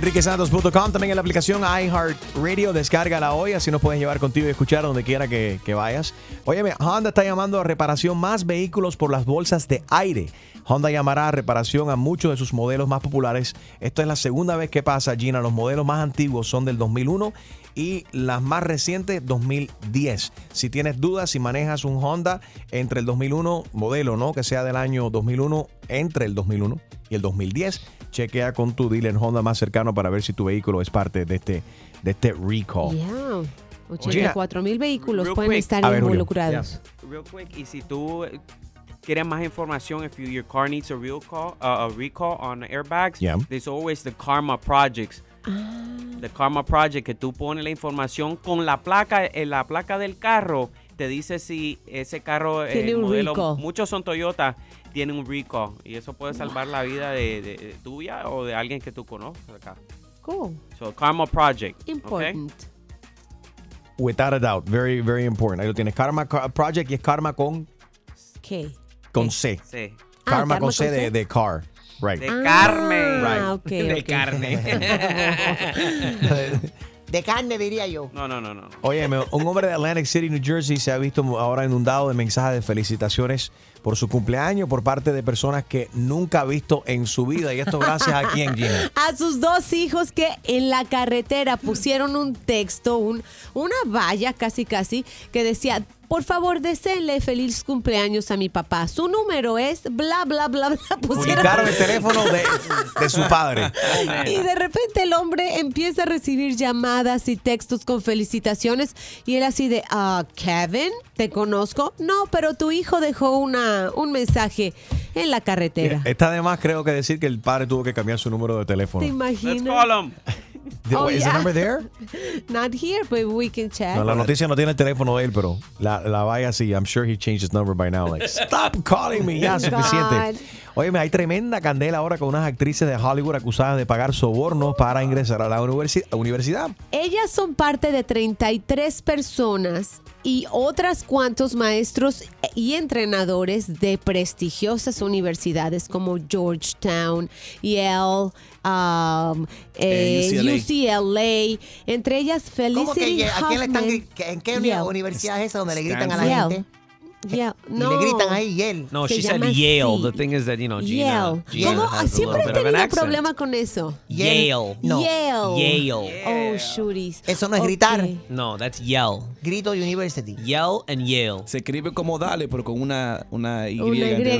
enriquesantos.com, también en la aplicación iHeartRadio, descárgala hoy, así nos puedes llevar contigo y escuchar donde quiera que, que vayas. Óyeme, Honda está llamando a reparación más vehículos por las bolsas de aire. Honda llamará a reparación a muchos de sus modelos más populares. Esto es la segunda vez que pasa, Gina. Los modelos más antiguos son del 2001 y las más recientes 2010. Si tienes dudas, si manejas un Honda entre el 2001 modelo, ¿no? Que sea del año 2001, entre el 2001 y el 2010, chequea con tu dealer Honda más cercano para ver si tu vehículo es parte de este, de este recall. Yeah. 84 mil vehículos Real pueden quick. estar ver, involucrados. Real quick, y si tú eh, quieres más información, if you, your car needs a real call, uh, a recall on airbags, Yeah. there's always the Karma Projects. The Karma Project, que tú pones la información con la placa, en la placa del carro, te dice si ese carro, eh, Tiene un modelo, recall. muchos son Toyota, tienen un recall. Y eso puede salvar la vida de, de- de tuya o de alguien que tú conoces acá. Cool. So, Karma Project. okay? Important. Without a doubt, very, very important. Ahí lo tienes. Karma Car- Project y es Karma con, ¿Qué? con C. Sí. Ah, Karma Karma con C con de, C. de car. Right. De Ah, Carmen. ok, De ok. carne. De carne, diría yo. no, no, no, no. Oye, un hombre de Atlantic City, New Jersey, se ha visto ahora inundado de mensajes de felicitaciones por su cumpleaños por parte de personas que nunca ha visto en su vida. Y esto gracias a quién, Gina. A sus dos hijos que en la carretera pusieron un texto, un, una valla casi casi, que decía, por favor, deseenle feliz cumpleaños a mi papá. Su número es bla, bla, bla, bla. Pusieron- Publicaron el teléfono de, de su padre. Y de repente el hombre empieza a recibir llamadas y textos con felicitaciones y él así de, ah, Kevin, ¿te conozco? No, pero tu hijo dejó una, un mensaje en la carretera. Está además, creo que decir que el padre tuvo que cambiar su número de teléfono. ¿Te Let's imaginas? call 'em. De- Oh, ¿Is the yeah. number there? Not here, but we can check. No, la noticia no tiene el teléfono de él, pero la, la vaya así. I'm sure he changed his number by now. Like, stop calling me. Ya, God. suficiente. Óyeme, hay tremenda candela ahora con unas actrices de Hollywood acusadas de pagar sobornos para ingresar a la universi- universidad. Ellas son parte de 33 personas y otras cuantos maestros y entrenadores de prestigiosas universidades como Georgetown, Yale, um, eh, Eh, UCLA. entre ellas ¿Cómo que Felicity ye- ¿A quién le están Huffman. ¿En qué Yale. universidad es esa donde le gritan a la gente? Yale. Y No. le gritan ahí Yale. No, Se she said Yale. así. The thing is that, you know, Gina. Yale. Gina ¿Cómo? has a Siempre he tenido problema con eso. Yale. No. Yale. Yale. Oh, shooties. Eso no es gritar. No, that's Yale. Grito University. Yale and Yale. Se escribe como dale, pero con una, una Y. Una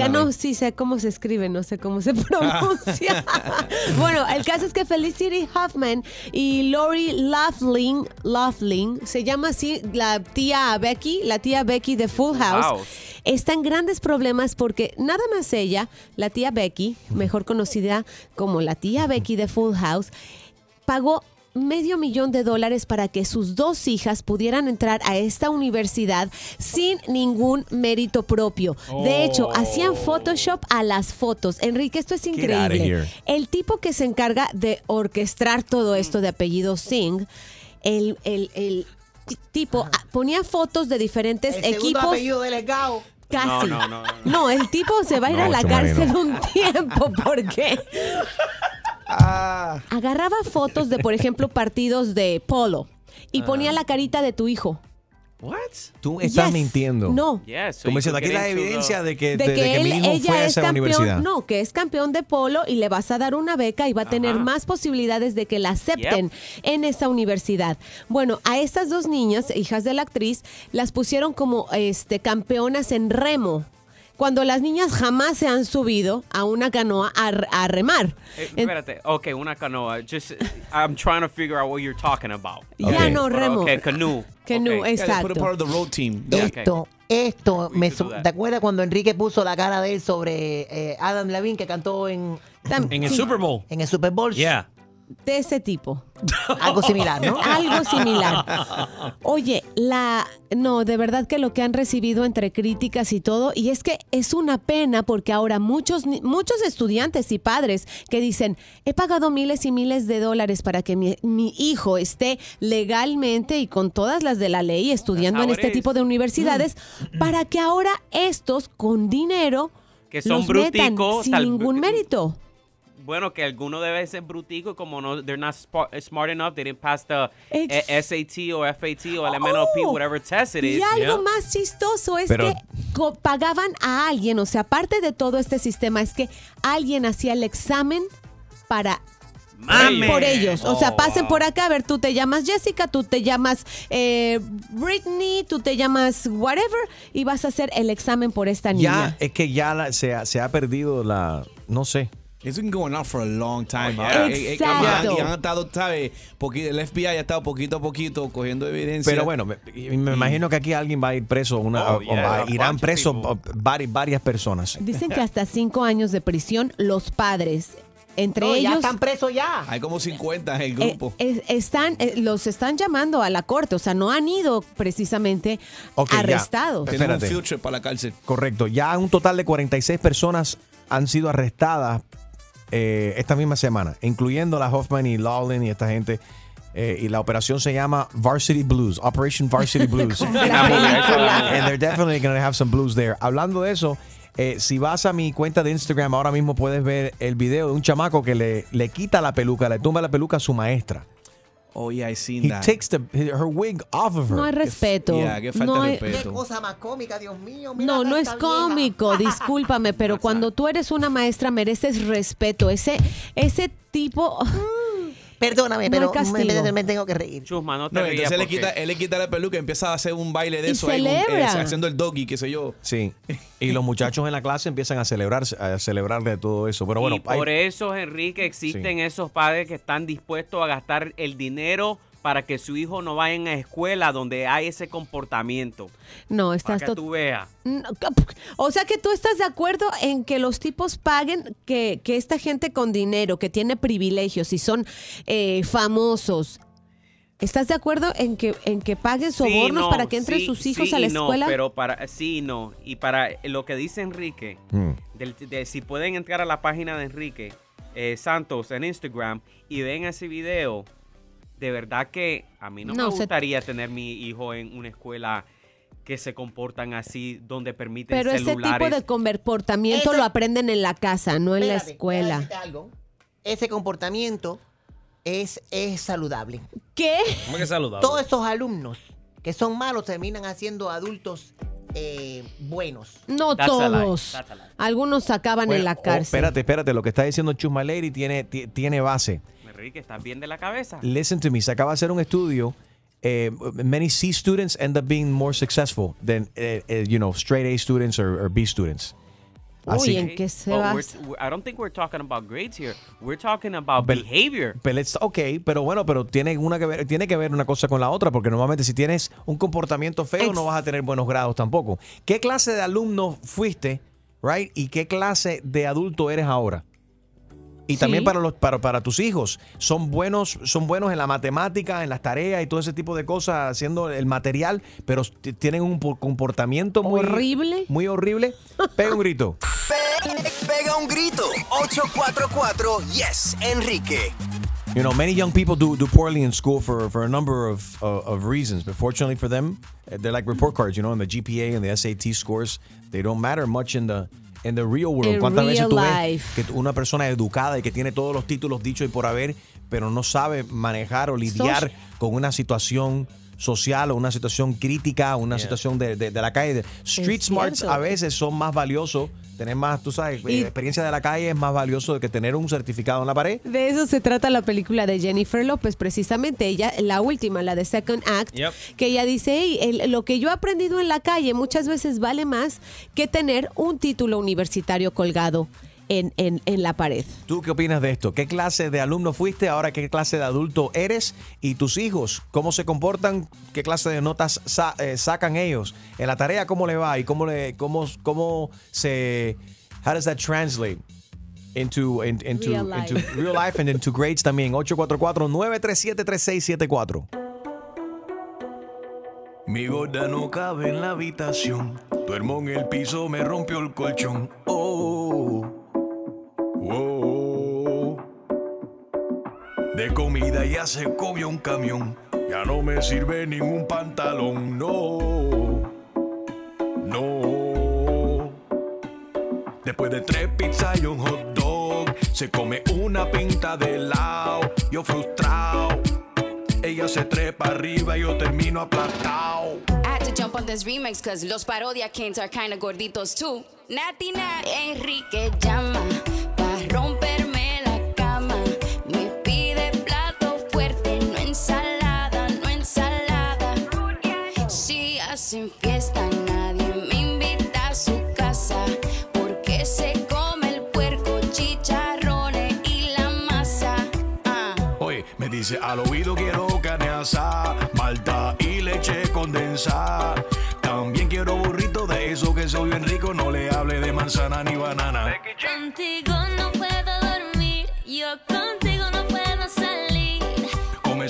Y, no, sí sé cómo se escribe, no sé cómo se pronuncia. bueno, el caso es que Felicity Huffman y Lori Laughlin, Laughlin, se llama así la tía Becky, la tía Becky de Full House, House. está en grandes problemas porque nada más ella, la tía Becky, mejor conocida como la tía Becky de Full House, pagó medio millón de dólares para que sus dos hijas pudieran entrar a esta universidad sin ningún mérito propio. De hecho, hacían Photoshop a las fotos. Enrique, esto es increíble. El tipo que se encarga de orquestar todo esto de apellido Singh, el, el- el tipo ah, ponía fotos de diferentes El equipos. apellido. Casi. No, no, no, no. No, el tipo se va a ir No, a la cárcel un tiempo porque Ah. agarraba fotos de, por ejemplo, partidos de polo y ponía la carita de tu hijo. What? Tú estás Yes. mintiendo. No. Yeah, so Como diciendo, aquí la the- evidencia de que, de de- de que que mi él, hijo ella fue a esa campeón, universidad. no, que es campeón de polo y le vas a dar una beca y va a tener más posibilidades de que la acepten en esa universidad. Bueno, a estas dos niñas, hijas de la actriz, las pusieron como este campeonas en remo. Cuando las niñas jamás se han subido a una canoa a, a remar. Eh, espérate, ok, una canoa. Just, I'm trying to figure out what you're talking about. Ya Ok. no, remo. ok, canoe. Canoe, Ok. Yeah, they put exacto. a part of the road team. Yeah, Esto, esto, me. ¿te acuerdas cuando Enrique puso la cara de él sobre eh, Adam Levine que cantó en, Tam- En el sí, Super Bowl. en el Super Bowl? Yeah. De ese tipo. Algo similar, ¿no? Algo similar. Oye, la no, de verdad que lo que han recibido entre críticas y todo, y es que es una pena porque ahora muchos muchos estudiantes y padres que dicen, he pagado miles y miles de dólares para que mi, mi hijo esté legalmente y con todas las de la ley estudiando en este tipo de universidades, para que ahora estos con dinero Que son los metan sin tal- ningún mérito. Bueno, que alguno debe ser brutico y como no, they're not spa- smart enough, they didn't pass the Ex- eh, SAT o FAT o el MNOP, Oh, whatever test it is. Y algo Yeah. más chistoso es Pero- que pagaban a alguien, o sea, aparte de todo este sistema, es que alguien hacía el examen para Mame. por ellos. O sea, Oh, pasen wow. por acá, a ver, tú te llamas Jessica, tú te llamas eh, Britney, tú te llamas whatever, y vas a hacer el examen por esta Ya, niña. es que ya la- se, ha, se ha perdido la, no sé. It's been going on for a long time. Oh, yeah. eh, eh, Exacto. Y han estado, ¿sabes? El FBI ha estado poquito a poquito cogiendo evidencia. Pero bueno, me, me imagino que aquí alguien va a ir preso, una, Oh, yeah, va- a irán presos varias, varias personas. Dicen que hasta cinco años de prisión los padres, entre No, ya ellos... están presos ya. hay como 50 en el Eh, grupo. eh, están, eh, los están llamando a la corte, o sea, no han ido precisamente Ok, ya. arrestados. Tienen un trip para la cárcel. Correcto. Ya un total de 46 personas han sido arrestadas eh, esta misma semana, incluyendo la Hoffman y Lawlin y esta gente. Eh, y la operación se llama Varsity Blues, Operation Varsity Blues. And they're definitely going to have some blues there. Hablando de eso, eh, si vas a mi cuenta de Instagram ahora mismo puedes ver el video de un chamaco que le, le quita la peluca, le tumba la peluca a su maestra. Oh, yeah, I seen He that. takes the, her wig off of her. No hay respeto. yeah, qué falta no, hay- Qué respeto. cosa más cómica, Dios mío. mira no, no es esta vieja. cómico, discúlpame, pero cuando tú eres una maestra mereces respeto. Ese, ese tipo... Perdóname, No pero me, me tengo que reír. Chusma, no te No, rías entonces él le, porque- quita, él le quita la peluca y empieza a hacer un baile de Y eso. ahí, un- eh, celebra. haciendo el doggy, qué sé yo. Sí. Y los muchachos en la clase empiezan a celebrar, a celebrar de todo eso. Pero bueno, y por hay- eso, Enrique, existen esos padres que están dispuestos a gastar el dinero para que su hijo no vaya a escuela donde hay ese comportamiento. No, Para estás que tot- tú veas. No, O sea que tú estás de acuerdo en que los tipos paguen, que, que esta gente con dinero, que tiene privilegios y son eh, famosos, ¿estás de acuerdo en que, en que paguen sobornos Sí, no, para que entren sí, sus hijos sí a la no, escuela? pero para sí no. Y para lo que dice Enrique, Mm. del- de, si pueden entrar a la página de Enrique eh, Santos en Instagram y ven ese video, de verdad que a mí no, No, me se- gustaría tener mi hijo en una escuela que se comportan así, donde permiten Pero ese tipo de comportamiento Ese- lo aprenden en la casa, no en la escuela. algo. Ese comportamiento es, es saludable. ¿Qué? ¿Cómo que saludable? Todos esos alumnos que son malos terminan haciendo adultos eh, buenos. No That's todos. Algunos acaban Bueno, en la oh, cárcel. espérate, espérate. Lo que está diciendo Chusma Lady tiene, ti- tiene base. Enrique, ¿estás bien de la cabeza? Listen to me. Se acaba de hacer un estudio. eh, many C students end up being more successful than, eh, eh, you know, straight A students or, or B students. Así Uy, ¿en qué se basa? I don't think we're talking about grades here. We're talking about Pero- behavior. Pero it's- ok, pero bueno, pero tiene, una que ver, tiene que ver una cosa con la otra, porque normalmente si tienes un comportamiento feo Ex- no vas a tener buenos grados tampoco. ¿Qué clase de alumno fuiste, right? ¿Y qué clase de adulto eres ahora? Y Sí. también para los para, para tus hijos, son buenos son buenos en la matemática, en las tareas y todo ese tipo de cosas, haciendo el material, pero tienen un po- comportamiento muy Horrible. muy horrible. Pega un grito. Pega un grito. 844 Yes, Enrique. You know, many young people do, do poorly in school for, for a number of, uh, of reasons, but fortunately for them, uh, they're like report cards, you know, and the GPA and the SAT scores, they don't matter much in the, in the real world. In ¿Cuántas veces tú ves que una persona educada y que tiene todos los títulos dichos y por haber, pero no sabe manejar o lidiar con una situación social o una situación crítica, una situación de, de- de la calle. Street smarts a veces son más valiosos. Tener más, tú sabes, Y- eh, experiencia de la calle es más valioso que tener un certificado en la pared. De eso se trata la película de Jennifer López, precisamente. Ella, la última, la de Second Act, Yep. que ella dice, "Hey, el- lo que yo he aprendido en la calle muchas veces vale más que tener un título universitario colgado en, en, en la pared. ¿Tú qué opinas de esto? ¿Qué clase de alumno fuiste? Ahora, ¿qué clase de adulto eres? ¿Y tus hijos? ¿Cómo se comportan? ¿Qué clase de notas sa- eh, sacan ellos? ¿En la tarea cómo le va? ¿Y cómo, le, cómo, cómo se... How does that translate? Into, in- into, Real life. into real life and into grades también. 844-937-3674. Mi gorda no cabe en la habitación. Duermo en el piso, me rompió el colchón. Oh, De comida ya se comió un camión. Ya no me sirve ningún pantalón. No, no. Después de tres pizzas y un hot dog, se come una pinta de helado. Yo frustrado. Ella se trepa arriba y yo termino aplastado. To jump on this remix cause los parodia kings are kinda gorditos too. Nati Nat, Enrique llama hacen fiesta, nadie me invita a su casa. Porque se come el puerco, chicharrones y la masa. Ah. Oye, me dice al oído quiero carne asada, malta y leche condensada. También quiero burrito de eso que soy bien rico, no le hable de manzana ni banana. Contigo no puedo dormir, yo contigo.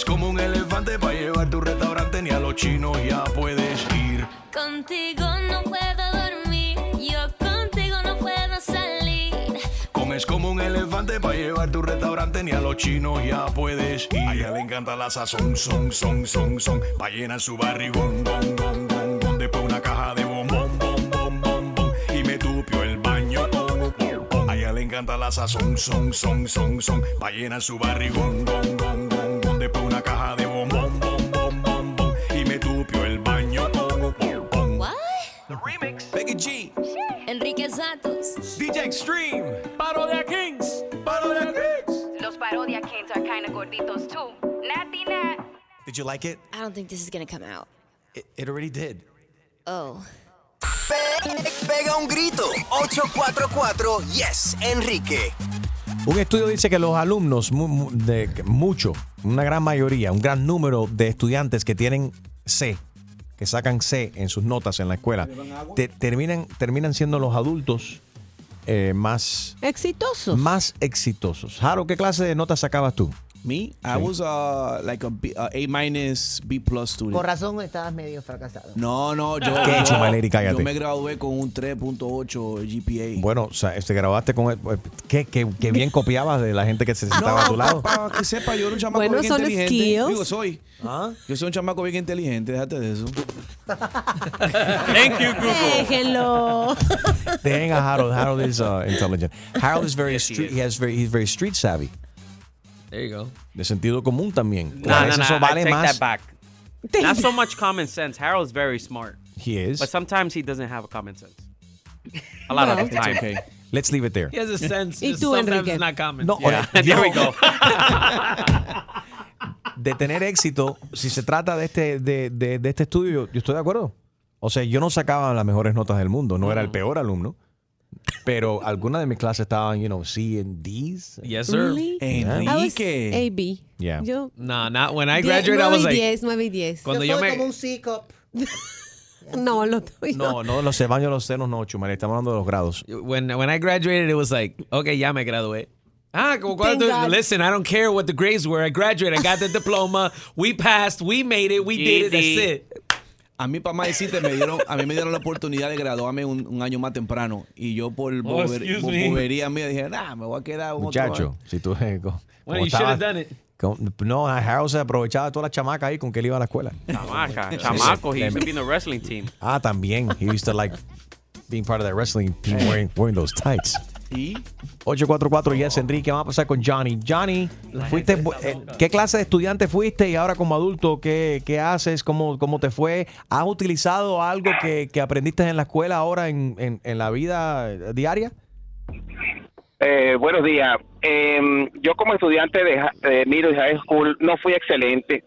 Comes como un elefante para llevar tu restaurante, ni a los chinos ya puedes ir. Contigo no puedo dormir, yo contigo no puedo salir. Comes como un elefante para llevar tu restaurante, ni a los chinos ya puedes ir. A ella le encanta la sazón, son, son, son, son, pa' llenar su barrigón, don, don, don, don. Después una caja de bombón, bom, bom, bom, bom, y me tupió el baño. A ella le encanta la sazón, son, son, son, son, pa' llenar su barrigón, don, don, don, Después una caja de bombón, bom, bom, bom, bom, y me tupió el baño, pom, pom, pom. What? Becky G. Enrique Santos. DJ Extreme. Parodia Kings. Parodia Kings. Los parodia kings are kinda gorditos too. Nati Nat. Did you like it? I don't think this is gonna come out. It, it already did. Oh. Pe- Pega un grito. 844 Yes, Enrique. Un estudio dice que los alumnos, de mucho, una gran mayoría, un gran número de estudiantes que tienen C, que sacan C en sus notas en la escuela, te- terminan, terminan siendo los adultos eh, más, Exitosos. más exitosos. Jaro, ¿qué clase de notas sacabas tú? Me, I was uh, like a, B, a A minus B plus student. Por razón estabas medio fracasado. No, no, yo, ¿Qué yo- hecho, Maleri? Cállate. yo me gradué con un 3.8 GPA. Bueno, o sea, te grabaste con... el- ¿Qué, qué- qué bien copiabas de la gente que se sentaba a tu lado? Para que sepa, yo era un chamaco Bueno, bien son inteligente. skills. Digo, soy. ¿Ah? Yo soy un chamaco bien inteligente, déjate de eso. Thank you, Google. A Harold. Harold is uh, intelligent. Harold is very Yes, he street. is. He has very, he's very street savvy. There you go. De sentido común también. No, no, no. eso vale I take más. that back. Not so much common sense. Harold's very smart, He is. but sometimes he doesn't have a common sense. A lot of the time. okay. Let's leave it there. He has a sense. ¿Y tú, sometimes Enrique? it's not common. No, Yeah, oye, there we go. de tener éxito, si se trata de este, de, de- de este estudio, yo, yo estoy de acuerdo. O sea, yo no sacaba las mejores notas del mundo, no era el peor alumno, pero algunas de mis clases estaban, you know, C and D's. Yes, sir. Really? I was Enrique. A, B. Yeah. Yo. Nah, not when I graduated. I nueve was y like, 10, 9 y 10. cuando yo me, como un C-cup. No, lo tuyo. No, no, los baños los senos no, Chumari, estamos hablando de los grados. when when I graduated, it was like, okay, ya me gradué. Ah, como cuando listen, I don't care what the grades were. I graduated. I got the diploma. We passed. We made it. We did it. That's it. A mí, para más decirte, me dieron, a mí me dieron la oportunidad de graduarme un, un año más temprano. Y yo por bober- bobería mía dije, nah, me voy a quedar un otro Muchacho, año". si tú... como you should have estaba- done it. como- no, Harold se aprovechaba de toda la chamaca ahí con que él iba a la escuela. Chamaca, chamaco. He used to be in the wrestling team. Ah, también. He used to like being part of that wrestling team wearing, wearing those tights. ¿Y? 844 Yes, Enrique. Vamos a pasar con Johnny. Johnny, fuiste, eh, ¿qué clase de estudiante fuiste y ahora como adulto qué, qué haces? ¿Cómo, ¿Cómo te fue? ¿Has utilizado algo que, que aprendiste en la escuela ahora en, en- en la vida eh, diaria? Eh, buenos días. Eh, yo como estudiante de, de Middle High School no fui excelente.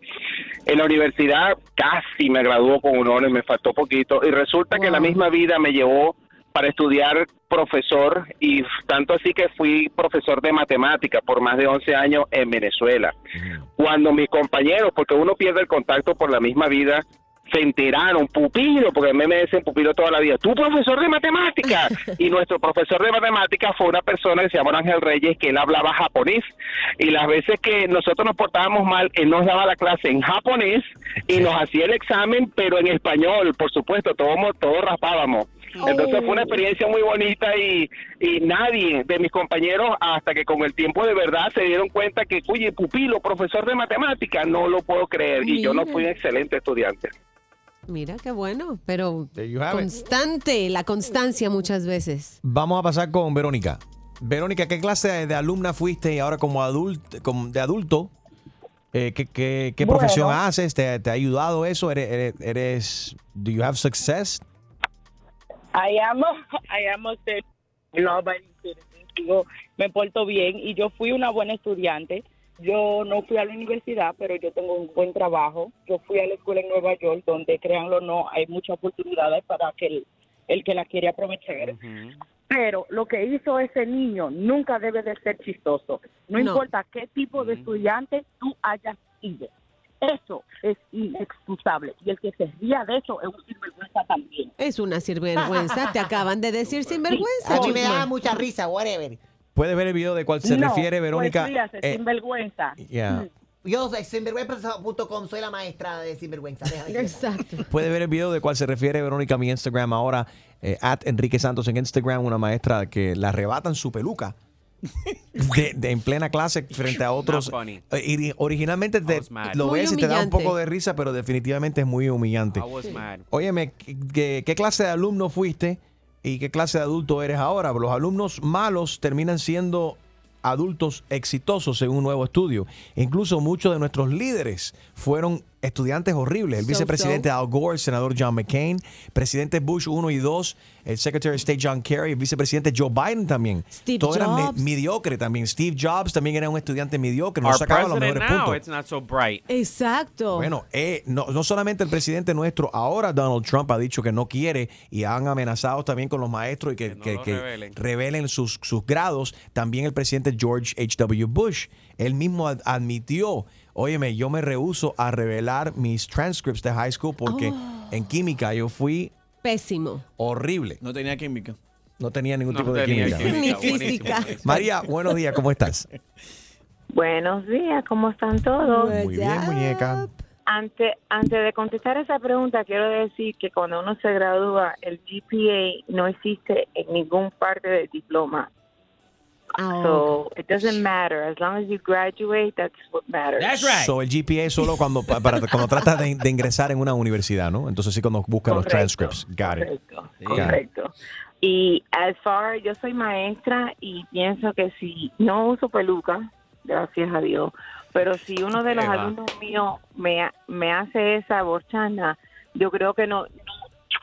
En la universidad casi me graduó con honores, me faltó poquito. Y resulta que la misma vida me llevó para estudiar profesor y tanto así que fui profesor de matemática por más de 11 años en Venezuela. Cuando mis compañeros, porque uno pierde el contacto por la misma vida, se enteraron, pupilo, porque a mí me dicen pupilo toda la vida, tú profesor de matemática. y nuestro profesor de matemática fue una persona que se llama Ángel Reyes, que él hablaba japonés. Y las veces que nosotros nos portábamos mal, él nos daba la clase en japonés y nos hacía el examen, pero en español, por supuesto, todos, todos raspábamos. Entonces fue una experiencia muy bonita y, y nadie de mis compañeros, hasta que con el tiempo de verdad se dieron cuenta que, oye, pupilo, profesor de matemática, no lo puedo creer. Y yo no fui un excelente estudiante. Mira qué bueno, pero constante, la constancia muchas veces. Vamos a pasar con Verónica. Verónica, ¿qué clase de, de alumna fuiste y ahora como adulto, como de adulto, eh, ¿qué, qué- qué Bueno. profesión haces? ¿Te, te ha ayudado eso? ¿Eres, eres, eres- do you have success? I am, I am a. Yo me porto bien y yo fui una buena estudiante. Yo no fui a la universidad, pero yo tengo un buen trabajo. Yo fui a la escuela en Nueva York, donde, créanlo o no, hay muchas oportunidades para que el, el que la quiere aprovechar. Pero lo que hizo ese niño nunca debe de ser chistoso. No, No. importa qué tipo de estudiante tú hayas sido. Eso es inexcusable. Y el que se ría de eso es un sinvergüenza también. Es una sinvergüenza. Te acaban de decir sinvergüenza. A mí me da mucha risa, whatever. ¿Puedes ver el video de cuál se No, refiere, Verónica? Pues ríase, Eh, sinvergüenza. yeah. Yo soy sinvergüenza.com, soy la maestra de sinvergüenza. Exacto. Puede ver el video de cuál se refiere Verónica a mi Instagram ahora, eh, at Enrique Santos en Instagram, una maestra que la arrebatan su peluca. De, de- en plena clase frente a otros. Eh, y originalmente te- lo Muy ves y te da un poco de risa, pero definitivamente es muy humillante. Óyeme, ¿qué, qué- qué clase de alumno fuiste y qué clase de adulto eres ahora? Los alumnos malos terminan siendo adultos exitosos según un nuevo estudio. Incluso muchos de nuestros líderes fueron estudiantes horribles. El So, vicepresidente so. Al Gore, el senador John McCain, presidente Bush 1 y 2, el Secretary of State John Kerry, el vicepresidente Joe Biden también. Steve Todos eran Jobs. me- mediocre también. Steve Jobs también era un estudiante mediocre, no Our sacaba los mejores now, puntos. it's not so bright. Exacto. Bueno, eh, no, no solamente el presidente nuestro, ahora Donald Trump ha dicho que no quiere y han amenazado también con los maestros y que, Que no que- que revelen. revelen sus, sus grados. También el presidente George H.W. Bush, él mismo ad- admitió, óyeme, yo me rehuso a revelar mis transcripts de high school porque Oh. en química yo fui Pésimo. horrible. No tenía química. No tenía ningún No tipo de química. química. Ni física. María, buenos días, ¿cómo estás? Buenos días, ¿cómo están todos? Muy bien, muñeca. Antes, antes de contestar esa pregunta, quiero decir que cuando uno se gradúa, el GPA no existe en ningún parte del diploma. Ah, So it doesn't matter. As long as you graduate, that's what matters. That's right. So el GPA es solo cuando, pa- para, cuando tratas de, de ingresar en una universidad, ¿no? Entonces sí cuando buscas los Correcto, transcripts. Got it. Correcto, correcto. Y as far, yo soy maestra y pienso que si no uso peluca, gracias a Dios, pero si uno de los alumnos míos me, me hace esa borchana, yo creo que no, no,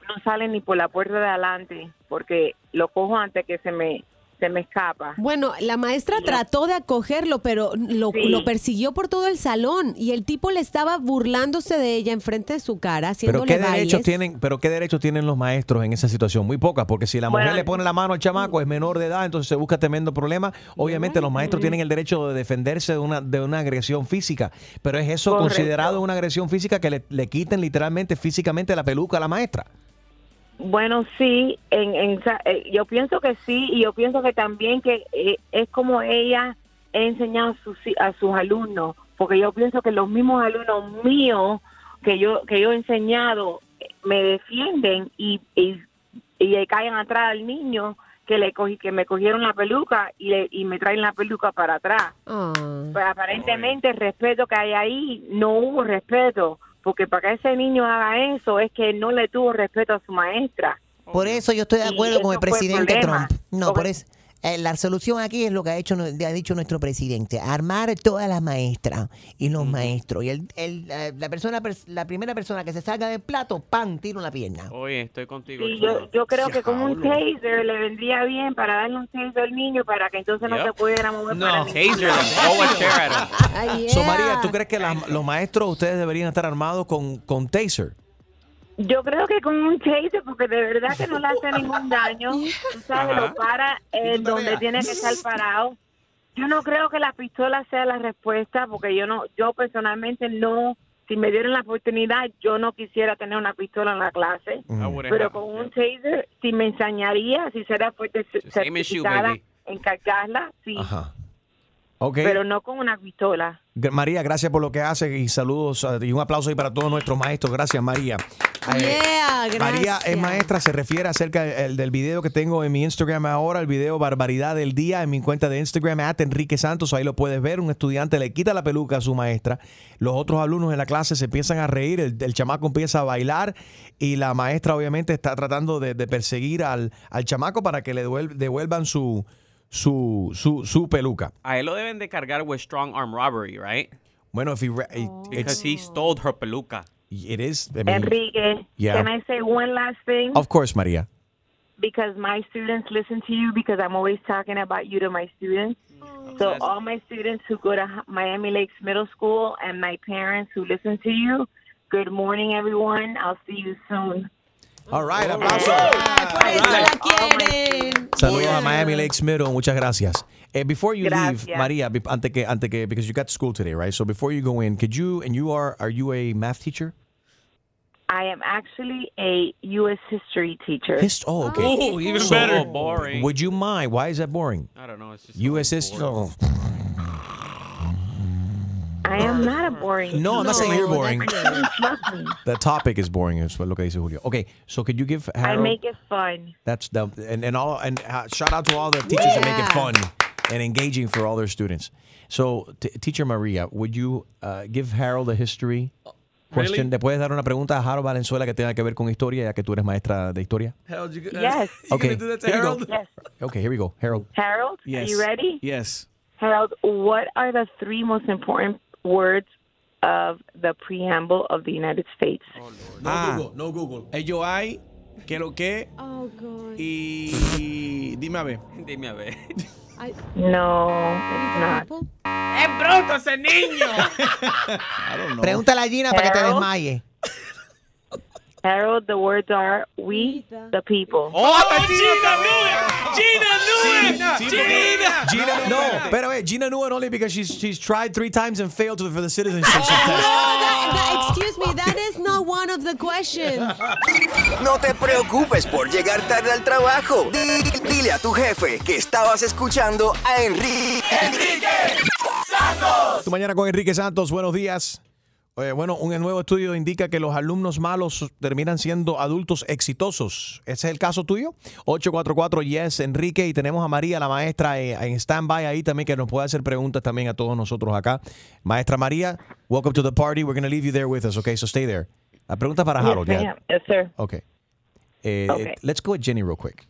no sale ni por la puerta de adelante, porque lo cojo antes que se me, se me escapa. Bueno, la maestra trató de acogerlo, pero lo, Sí. lo persiguió por todo el salón y el tipo le estaba burlándose de ella enfrente de su cara, Pero haciéndole qué derechos tienen, pero qué derechos tienen los maestros en esa situación, muy pocas, porque si la mujer Bueno, le pone la mano al chamaco es menor de edad, entonces se busca tremendo problema. Obviamente los maestros tienen el derecho de defenderse de una de una agresión física, pero es eso Correcto. considerado una agresión física que le, le quiten literalmente físicamente la peluca a la maestra. Bueno, sí, en, eh, yo pienso que sí y yo pienso que también que eh, es como ella ha enseñado a sus, a sus alumnos, porque yo pienso que los mismos alumnos míos que yo que yo he enseñado eh, me defienden y, y, y le caen atrás al niño que le cogí que me cogieron la peluca y, le- y me traen la peluca para atrás. Ah. Pues aparentemente el respeto que hay ahí no hubo respeto, porque para que ese niño haga eso es que no le tuvo respeto a su maestra. Por eso yo estoy de Y acuerdo con el presidente problema. Trump. No, por eso. Eh, la solución aquí es lo que ha, hecho, ha dicho nuestro presidente, armar todas las maestras y los maestros. Y el, el, la, persona, pers- la primera persona que se salga del plato, ¡pam!, tiro una pierna. Oye, estoy contigo. Sí, yo, yo creo que con un taser le vendría bien para darle un taser al niño para que entonces no Yep. se pudiera mover No, para taser. So, María, ¿tú crees que las- los maestros, ustedes deberían estar armados con, con taser? Yo creo que con un taser, porque de verdad que no le hace ningún daño. Tú sabes, Ajá. lo para en donde tiene que estar parado. Yo no creo que la pistola sea la respuesta, porque yo no, yo personalmente no, si me dieran la oportunidad, yo no quisiera tener una pistola en la clase. Pero have- con un taser, si me ensañaría, si será fuerte same issue, certificada baby. en cargarla, sí. Ajá. Ok. Pero no con una pistola. María, gracias por lo que hace y saludos uh, y un aplauso ahí para todos nuestros maestros. Gracias, María. Eh, María es maestra, se refiere acerca del, del video que tengo en mi Instagram ahora, el video Barbaridad del Día en mi cuenta de Instagram, at Enrique Santos, ahí lo puedes ver, un estudiante le quita la peluca a su maestra, los otros alumnos en la clase se empiezan a reír, el, el chamaco empieza a bailar y la maestra obviamente está tratando de, de perseguir al, al chamaco para que le devuel- devuelvan su, su, su, su peluca. A él lo deben de cargar with strong arm robbery, right? Bueno, if he, re- it- oh. Because it's, he stole her peluca. it is, I mean, Enrique, yeah. can I say one last thing? of course, María. because my students listen to you because I'm always talking about you to my students. Mm. So all my students who go to H- Miami Lakes Middle School and my parents who listen to you, good morning everyone. I'll see you soon. All right, aplauso. Saludos a Miami Lakes Middle, muchas gracias. Eh, before you leave, Maria, be- antes que, antes que, because you got school today, right? So before you go in, could you, and you are, are you a math teacher? I am actually a U.S. history teacher. Hist- oh, okay. Oh, even So, better. boring. Would you mind? Why is that boring? I don't know. It's just U.S. history. I am not a boring. No, I'm not saying you're boring. Trust. The topic is boring, es lo que dice Julio. Okay, so could you give Harold? I make it fun. That's the and and all and uh, shout out to all the teachers that make it fun and engaging for all their students. So, t- teacher Maria, would you uh, give Harold a history question? Really? ¿Le puedes dar una pregunta a Harold Valenzuela que tenga que ver con historia, ya que tú eres maestra de historia? Harold, you, uh, Yes. you Okay, gonna do that to here you go. Harold? Yes. Okay, here we go. Harold. Harold, Yes. are you ready? Yes. Harold, what are the three most important words of the preamble of the United States? No Google, no Google. Ello hay, que lo que, Oh, God. y dime a ver. Dime a ver. No, it's not. ¡Es bruto ese niño! I don't know. Pregúntale a Gina para que te desmaye. Harold, the words are we the people. ¡Oh, Gina knew it! Gina! Gina, no, pero eh, Gina knew it only because she's she's tried three times and failed to, for the citizenship No, test. that- that- excuse me, that is not one of the questions. No te preocupes por llegar tarde al trabajo. Di- dile a tu jefe que estabas escuchando a Enrique. Tu mañana con Enrique Santos, buenos días. Eh, bueno, un nuevo estudio indica que los alumnos malos terminan siendo adultos exitosos. ¿Ese es el caso tuyo? 844 Yes, Enrique. Y tenemos a María, la maestra, eh, en stand-by ahí también, que nos puede hacer preguntas también a todos nosotros acá. Maestra María, welcome to the party. We're going to leave you there with us, okay? So stay there. La pregunta para Harold. yes. Yes, sir. Okay. Eh, Okay. Let's go with Jenny real quick.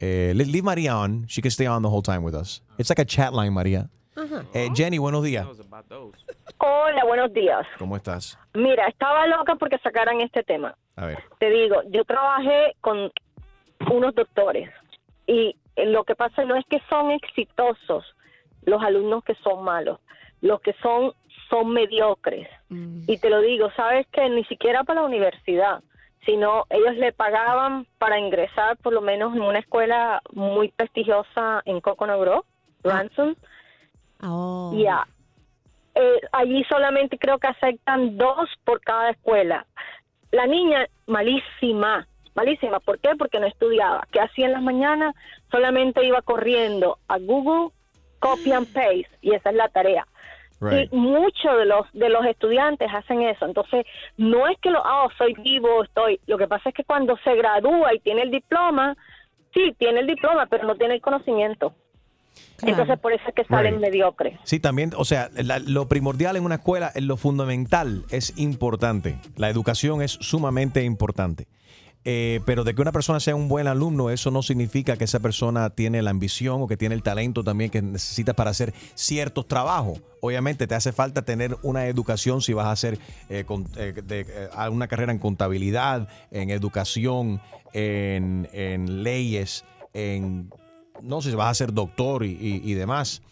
Eh, le- leave María on. She can stay on the whole time with us. It's like a chat line, María. Eh, Jenny, buenos días. Hola, buenos días. ¿Cómo estás? Mira, estaba loca porque sacaran este tema. A ver. Te digo, yo trabajé con unos doctores y eh, lo que pasa no es que son exitosos los alumnos que son malos, los que son son mediocres. Y te lo digo, sabes que ni siquiera para la universidad, sino ellos le pagaban para ingresar por lo menos en una escuela muy prestigiosa en Coconut Grove, Ransom. Oh. Ya. Eh, allí solamente creo que aceptan dos por cada escuela. La niña, malísima, malísima. ¿Por qué? Porque no estudiaba. ¿Qué hacía en las mañanas? Solamente iba corriendo a Google, copy and paste, y esa es la tarea. Right. Y muchos de los de los estudiantes hacen eso. Entonces, no es que lo, ah, soy vivo, estoy. Lo que pasa es que cuando se gradúa y tiene el diploma, sí, tiene el diploma, pero no tiene el conocimiento. Entonces, por eso es que salen Right. mediocres. Sí, también, o sea, la- lo primordial en una escuela, en lo fundamental es importante. La educación es sumamente importante. Eh, pero de que una persona sea un buen alumno, eso no significa que esa persona tiene la ambición o que tiene el talento también que necesitas para hacer ciertos trabajos. Obviamente te hace falta tener una educación si vas a hacer eh, con- eh, de, eh, una carrera en contabilidad, en educación, en, en leyes, en no sé si vas a ser doctor y, y- y demás.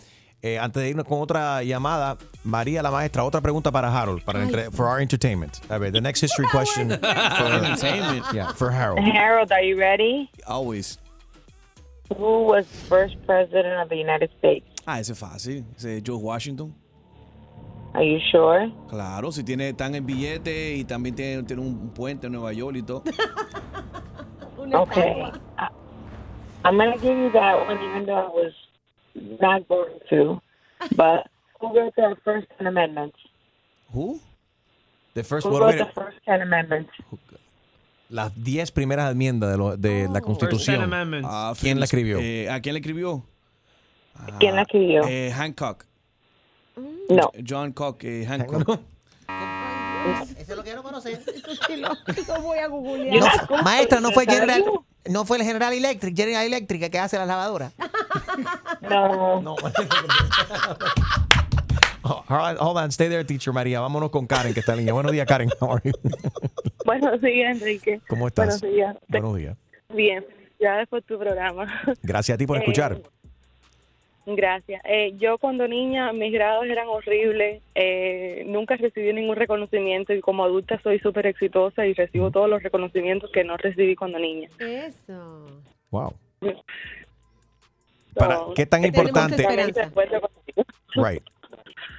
Eh, antes de irnos con otra llamada, María la maestra, otra pregunta para Harold, para entre- for our entertainment. A ver, the next history question for Entertainment. Yeah, for Harold. Harold, are you ready? Always. Who was the first president of the United States? Ah, ese es fácil. Ese es George Washington. Are you sure? Claro, si tiene tan el billete y también tiene, tiene un puente en Nueva York y todo. Okay. I'm going to give you that one, even though I was not going to. But who wrote the first 10 amendments? Who? The first, Who what, wrote the first 10 amendments? las 10 primeras enmiendas de, lo- de la Constitución. Ah, ¿Quién la escribió? eh, ¿A quién le escribió? ¿Quién la escribió? Eh, Hancock. No. John Cock, eh, Hancock. Lo no conocí. Lo voy a No, googlear. maestra, no fue General, no fue el General Electric, General Electric el que hace las lavadoras. No. No. Oh, hold on, hold on, stay there, teacher María. Vámonos con Karen, que está en línea. Buenos días, Karen. How are you? Buenos días, Enrique. ¿Cómo estás? Buenos días. Buenos días. Bien, ya después tu programa. Gracias a ti por Eh, escuchar. Gracias. Eh, yo cuando niña mis grados eran horribles, eh, nunca recibí ningún reconocimiento y como adulta soy súper exitosa y recibo todos los reconocimientos que no recibí cuando niña. Eso. Wow. Para, ¿Qué tan importante? Right.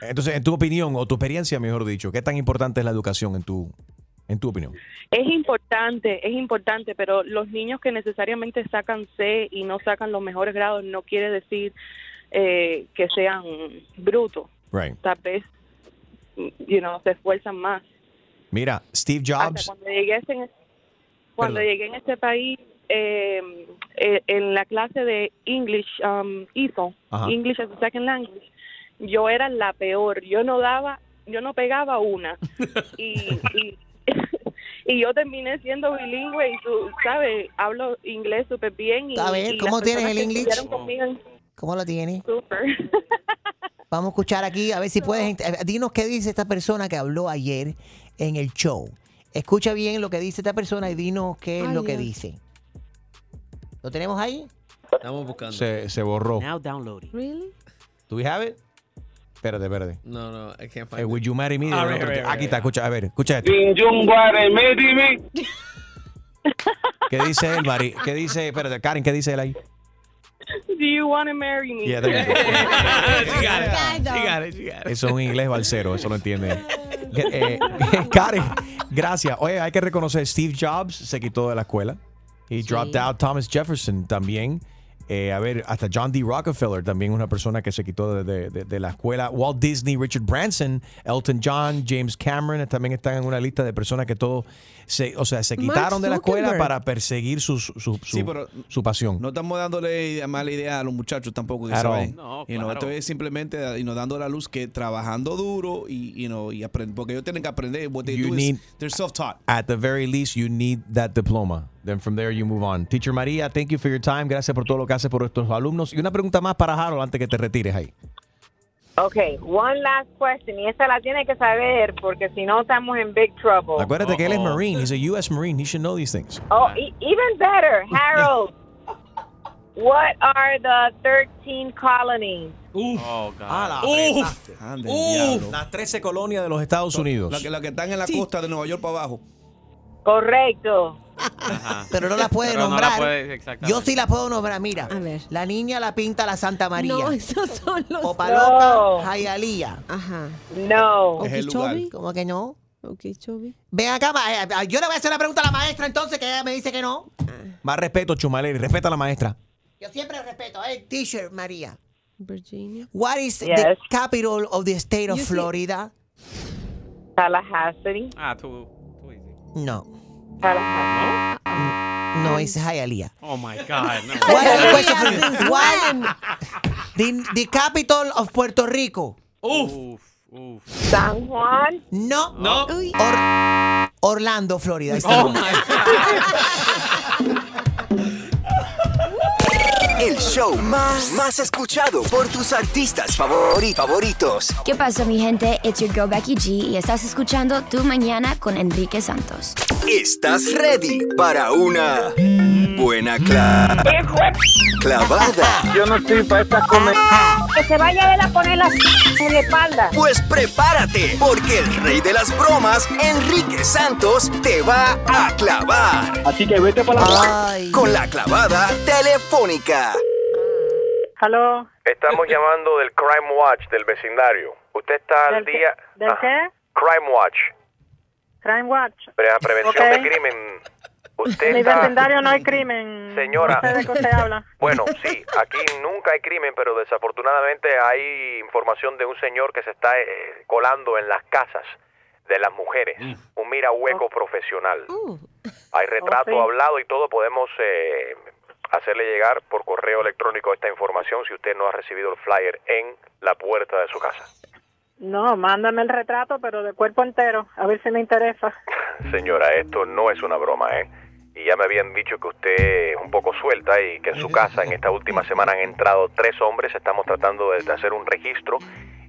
Entonces, en tu opinión, o tu experiencia, mejor dicho, ¿qué tan importante es la educación en tu, en tu opinión? Es importante, es importante, pero los niños que necesariamente sacan C y no sacan los mejores grados no quiere decir eh, que sean brutos. Right. Tal vez, you know, se esfuerzan más. Mira, Steve Hasta Jobs. cuando llegué, a este- cuando Perdón. llegué en este país, eh, eh, en la clase de English, um, Ajá. English as a Second Language, yo era la peor. Yo no daba, yo no pegaba una. y, y, y yo terminé siendo bilingüe y tú, ¿sabes? Hablo inglés súper bien. Y, A ver, y ¿cómo las tienes personas el conmigo, ¿Cómo lo tiene? súper. Vamos a escuchar aquí, a ver si puedes. Dinos qué dice esta persona que habló ayer en el show. Escucha bien lo que dice esta persona y dinos qué es Ay, lo que Dios. dice. ¿Lo tenemos ahí? Estamos buscando. Se, se borró. Now downloading. Really? ¿Do we have it? Espérate, espérate. No, no, I can't find Eh, it. would you marry me? Ah, right, right, right, Aquí está, right. escucha, a ver, escucha esto. ¿Qué dice él, Mari? ¿Qué dice? Espérate, Karen, ¿qué dice él ahí? Do you want to marry me? Yeah, there you go. She got it. She got it. She got it. Eso es un inglés balcero, eso lo entiende. Eh, Karen, gracias. Oye, hay que reconocer, Steve Jobs se quitó de la escuela. He dropped out. Thomas Jefferson también. Eh, a ver, hasta John D. Rockefeller también una persona que se quitó de, de- de- de la escuela. Walt Disney, Richard Branson, Elton John, James Cameron también están en una lista de personas que todos se, o sea, se quitaron de la escuela para perseguir su, su, su- Sí, pero su pasión. No estamos dándole mala idea a los muchachos tampoco que saben. No, You know, claro. esto es simplemente y nos dando la luz que trabajando duro y, you know, y aprend- porque ellos tienen que aprender. What they You do need- is they're self-taught. At the very least, you need that diploma. Then from there you move on. Teacher María, thank you for your time. Gracias por todo lo que haces por estos alumnos. Y una pregunta más para Harold antes que te retires ahí. Okay, one last question. Y esa la tiene que saber porque si no estamos en big trouble. Acuérdate que él es Marine. He's a U.S. Marine. He should know these things. Oh, e- even better, Harold. what are the 13 colonies? Oh, God. Ah, la Uf. Uf. Las 13 colonias de los Estados Unidos. La que, la que están en la costa de Nueva York para abajo. Correcto. Pero no la puede Pero no la nombrar. puede. Yo sí la puedo nombrar. Mira, la niña la pinta la Santa María. No, esos son los. Opaloca, No. Jayalía. Ajá. No. Es el lugar. Okeechobee. ¿Cómo que no? Okeechobee. Ven acá, eh, eh, yo le voy a hacer una pregunta a la maestra entonces, que ella me dice que no. Más respeto, Chumaleri. Respeta a la maestra. Yo siempre respeto. Eh, teacher María. Virginia. What is the Yes. capital of the state of You see- Florida? Tallahassee. Ah, tú, tú easy. No. No, es Hialeah. Oh, my God. No. What is the question for you? What? when? The, the capital of Puerto Rico. Uf, uf. San Juan. No. No. Or- Orlando, Florida. Ahí Oh, estamos. El show más, más escuchado por tus artistas favori- favoritos. ¿Qué pasa, mi gente? It's your girl Becky G y estás escuchando Tu Mañana con Enrique Santos. ¿Estás ready para una buena cla- clavada? Yo no estoy para esta comer. Que se vaya a él a poner la en la espalda. Pues prepárate, porque el rey de las bromas, Enrique Santos, te va a clavar. Así que vete para la... Con la clavada telefónica. Estamos llamando del Crime Watch del vecindario. ¿Usted está al ¿Del qué? día? ¿Del Ah, qué? Crime Watch, Crime Watch. pre- prevención de crimen. Usted En mi está... vecindario no hay crimen. Señora. No sé de qué usted habla. Bueno, sí, aquí nunca hay crimen, pero desafortunadamente hay información de un señor que se está eh, colando en las casas de las mujeres. Un mira hueco profesional. Hay retrato Oh, sí. hablado y todo. Podemos eh, hacerle llegar por correo electrónico esta información si usted no ha recibido el flyer en la puerta de su casa. No, mándame el retrato, pero de cuerpo entero. A ver si me interesa. Señora, esto no es una broma, ¿eh? Y ya me habían dicho que usted es un poco suelta y que en su casa en esta última semana han entrado tres hombres. Estamos tratando de, de hacer un registro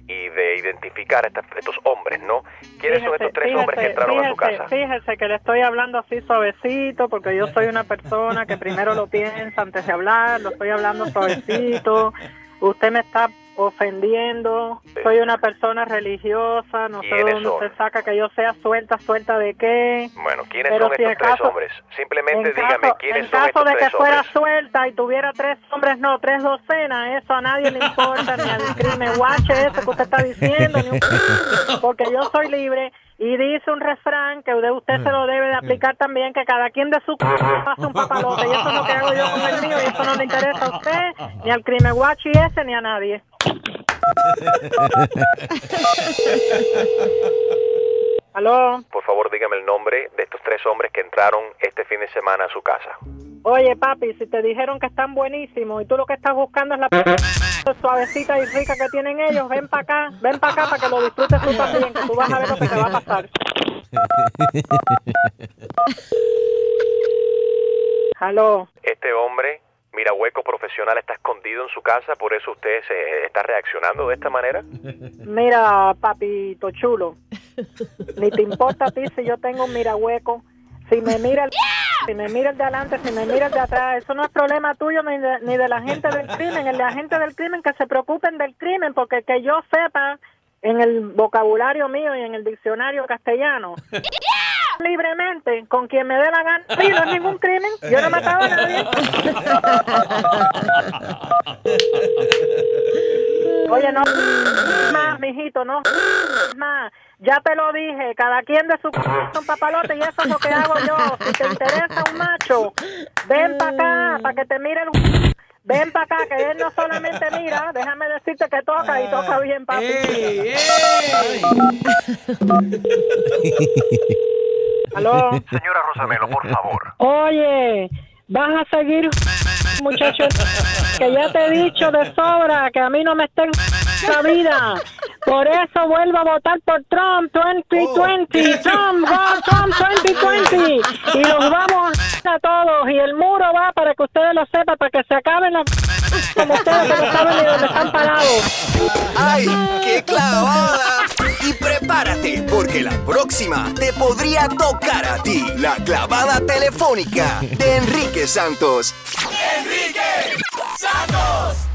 y de identificar a estos hombres, ¿no? ¿Quiénes son estos tres hombres que entraron a su fíjese, casa? fíjese que le estoy hablando así suavecito, porque yo soy una persona que primero lo piensa antes de hablar, lo estoy hablando suavecito. Usted me está ofendiendo, soy una persona religiosa, no sé de ¿Quiénes dónde son? usted saca que yo sea suelta, suelta de qué. Bueno, ¿quiénes Pero son si estos tres hombres? Simplemente en dígame caso, quiénes en son caso estos de que tres fuera hombres. suelta y tuviera tres hombres, no, tres docenas, eso a nadie le importa, ni al crimen watch eso que usted está diciendo, ni un- porque yo soy libre y dice un refrán que usted se lo debe de aplicar también, que cada quien de su c- hace un papalote, y eso es lo que hago yo con el mío, y eso no le interesa a usted, ni al crimen y ese, ni a nadie. ¿Aló? Por favor, dígame el nombre de estos tres hombres que entraron este fin de semana a su casa. Oye, papi, si te dijeron que están buenísimos y tú lo que estás buscando es la p- suavecita y rica que tienen ellos, ven para acá, ven para acá para que lo disfrutes tú también, que tú vas a ver lo que te va a pasar. Aló. Este hombre, mira hueco profesional, está escondido en su casa, por eso usted se está reaccionando de esta manera. Mira, papito chulo, ni te importa a ti si yo tengo un mirahueco, si me mira el, si me mira el de adelante, si me mira el de atrás, eso no es problema tuyo ni de, ni de la gente del crimen, el de la gente del crimen que se preocupen del crimen, porque que yo sepa en el vocabulario mío y en el diccionario castellano. Libremente, con quien me dé la gana. Sí, no es ningún crimen. Yo no he matado a nadie. Oye, no más, mijito, no más. Ya te lo dije, cada quien de su c- un papalote y eso es lo que hago yo. Si te interesa un macho, ven para acá, para que te mire el... Ven para acá, que él no solamente mira, déjame decirte que toca y toca bien, papi. ¿Aló? Señora Rosamelo, por favor. Oye, vas a seguir, muchacho, que ya te he dicho de sobra que a mí no me está vida. Por eso vuelvo a votar por Trump 2020. Trump, go Trump 2020. Y los vamos a todos. Y el muro va para que ustedes lo sepan, para que se acaben las como ustedes que no saben ni dónde están parados. ¡Ay, qué clavada! Y prepárate, porque la próxima te podría tocar a ti. La clavada telefónica de Enrique Santos. ¡Enrique Santos!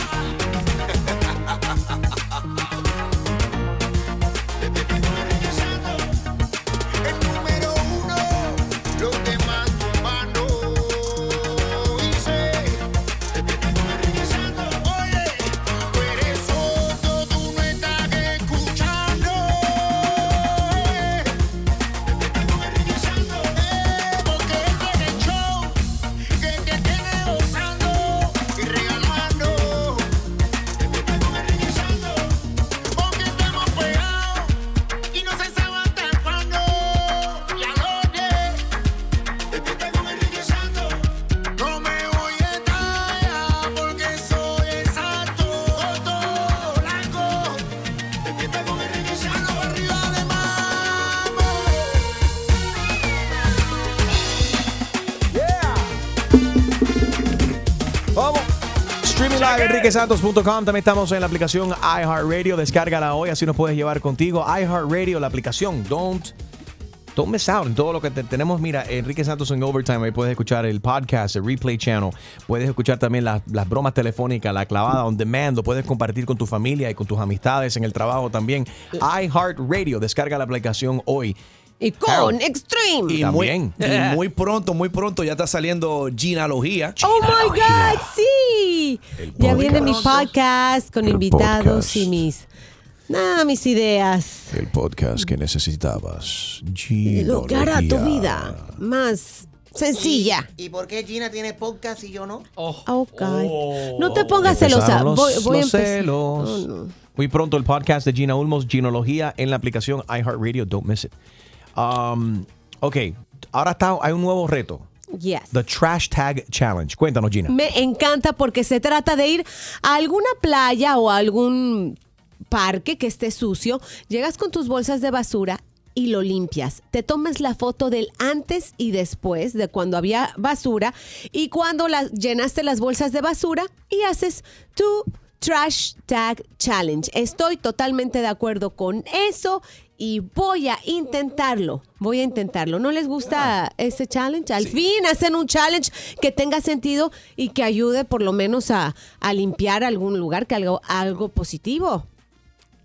enriquesantos.com. También estamos en la aplicación iHeartRadio. Descárgala hoy, así nos puedes llevar contigo. iHeartRadio, la aplicación. Don't, don't miss out en todo lo que te- tenemos. Mira, Enrique Santos en Overtime. Ahí puedes escuchar el podcast, el replay channel. Puedes escuchar también las, las bromas telefónicas, la clavada on demand. Lo puedes compartir con tu familia y con tus amistades en el trabajo también. iHeartRadio. Descarga la aplicación hoy. Y con Extreme. Y muy, y muy pronto, muy pronto ya está saliendo Ginalogía. Oh my God, sí. Ya viene mi podcast con invitados podcast. y mis, nah, mis ideas. El podcast que necesitabas. Lo que hará tu vida más sencilla. ¿Y por qué Gina tiene podcast y yo no? Oh, God. No te pongas celosa. Los- Voy, voy a los empezar. celos. Oh, no. Muy pronto el podcast de Gina Ulmos, Ginología, en la aplicación iHeartRadio. Don't miss it. Um, ok, ahora está, hay un nuevo reto. Yes. The Trash Tag Challenge. Cuéntanos, Gina. Me encanta porque se trata de ir a alguna playa o a algún parque que esté sucio, llegas con tus bolsas de basura y lo limpias. Te tomas la foto del antes y después de cuando había basura y cuando llenaste las bolsas de basura y haces tu Trash Tag Challenge. Estoy totalmente de acuerdo con eso y voy a intentarlo. Voy a intentarlo. ¿No les gusta ese challenge? Al fin hacen un challenge que tenga sentido y que ayude por lo menos a, a limpiar algún lugar, que algo, algo positivo.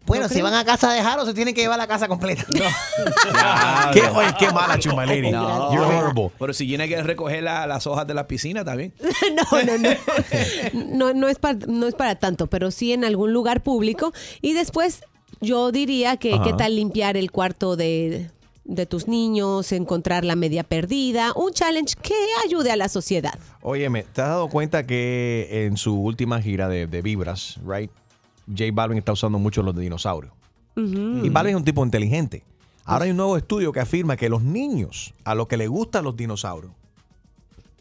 Bueno, ¿No si van a casa de Jaro, se tienen que llevar la casa completa. ¿Qué, oye, qué mala chumalini. No, You're horrible. Pero si Gina quiere recoger la- las hojas de la piscina, bien. no, no, no. No, no, es para, no es para tanto, pero sí en algún lugar público. Y después yo diría que Ajá. qué tal limpiar el cuarto de, de tus niños, encontrar la media perdida, un challenge que ayude a la sociedad. Óyeme, ¿te has dado cuenta que en su última gira de, de Vibras, right? J Balvin está usando mucho los de dinosaurios. Y Balvin es un tipo inteligente. Ahora hay un nuevo estudio que afirma que los niños, a los que les gustan los dinosaurios,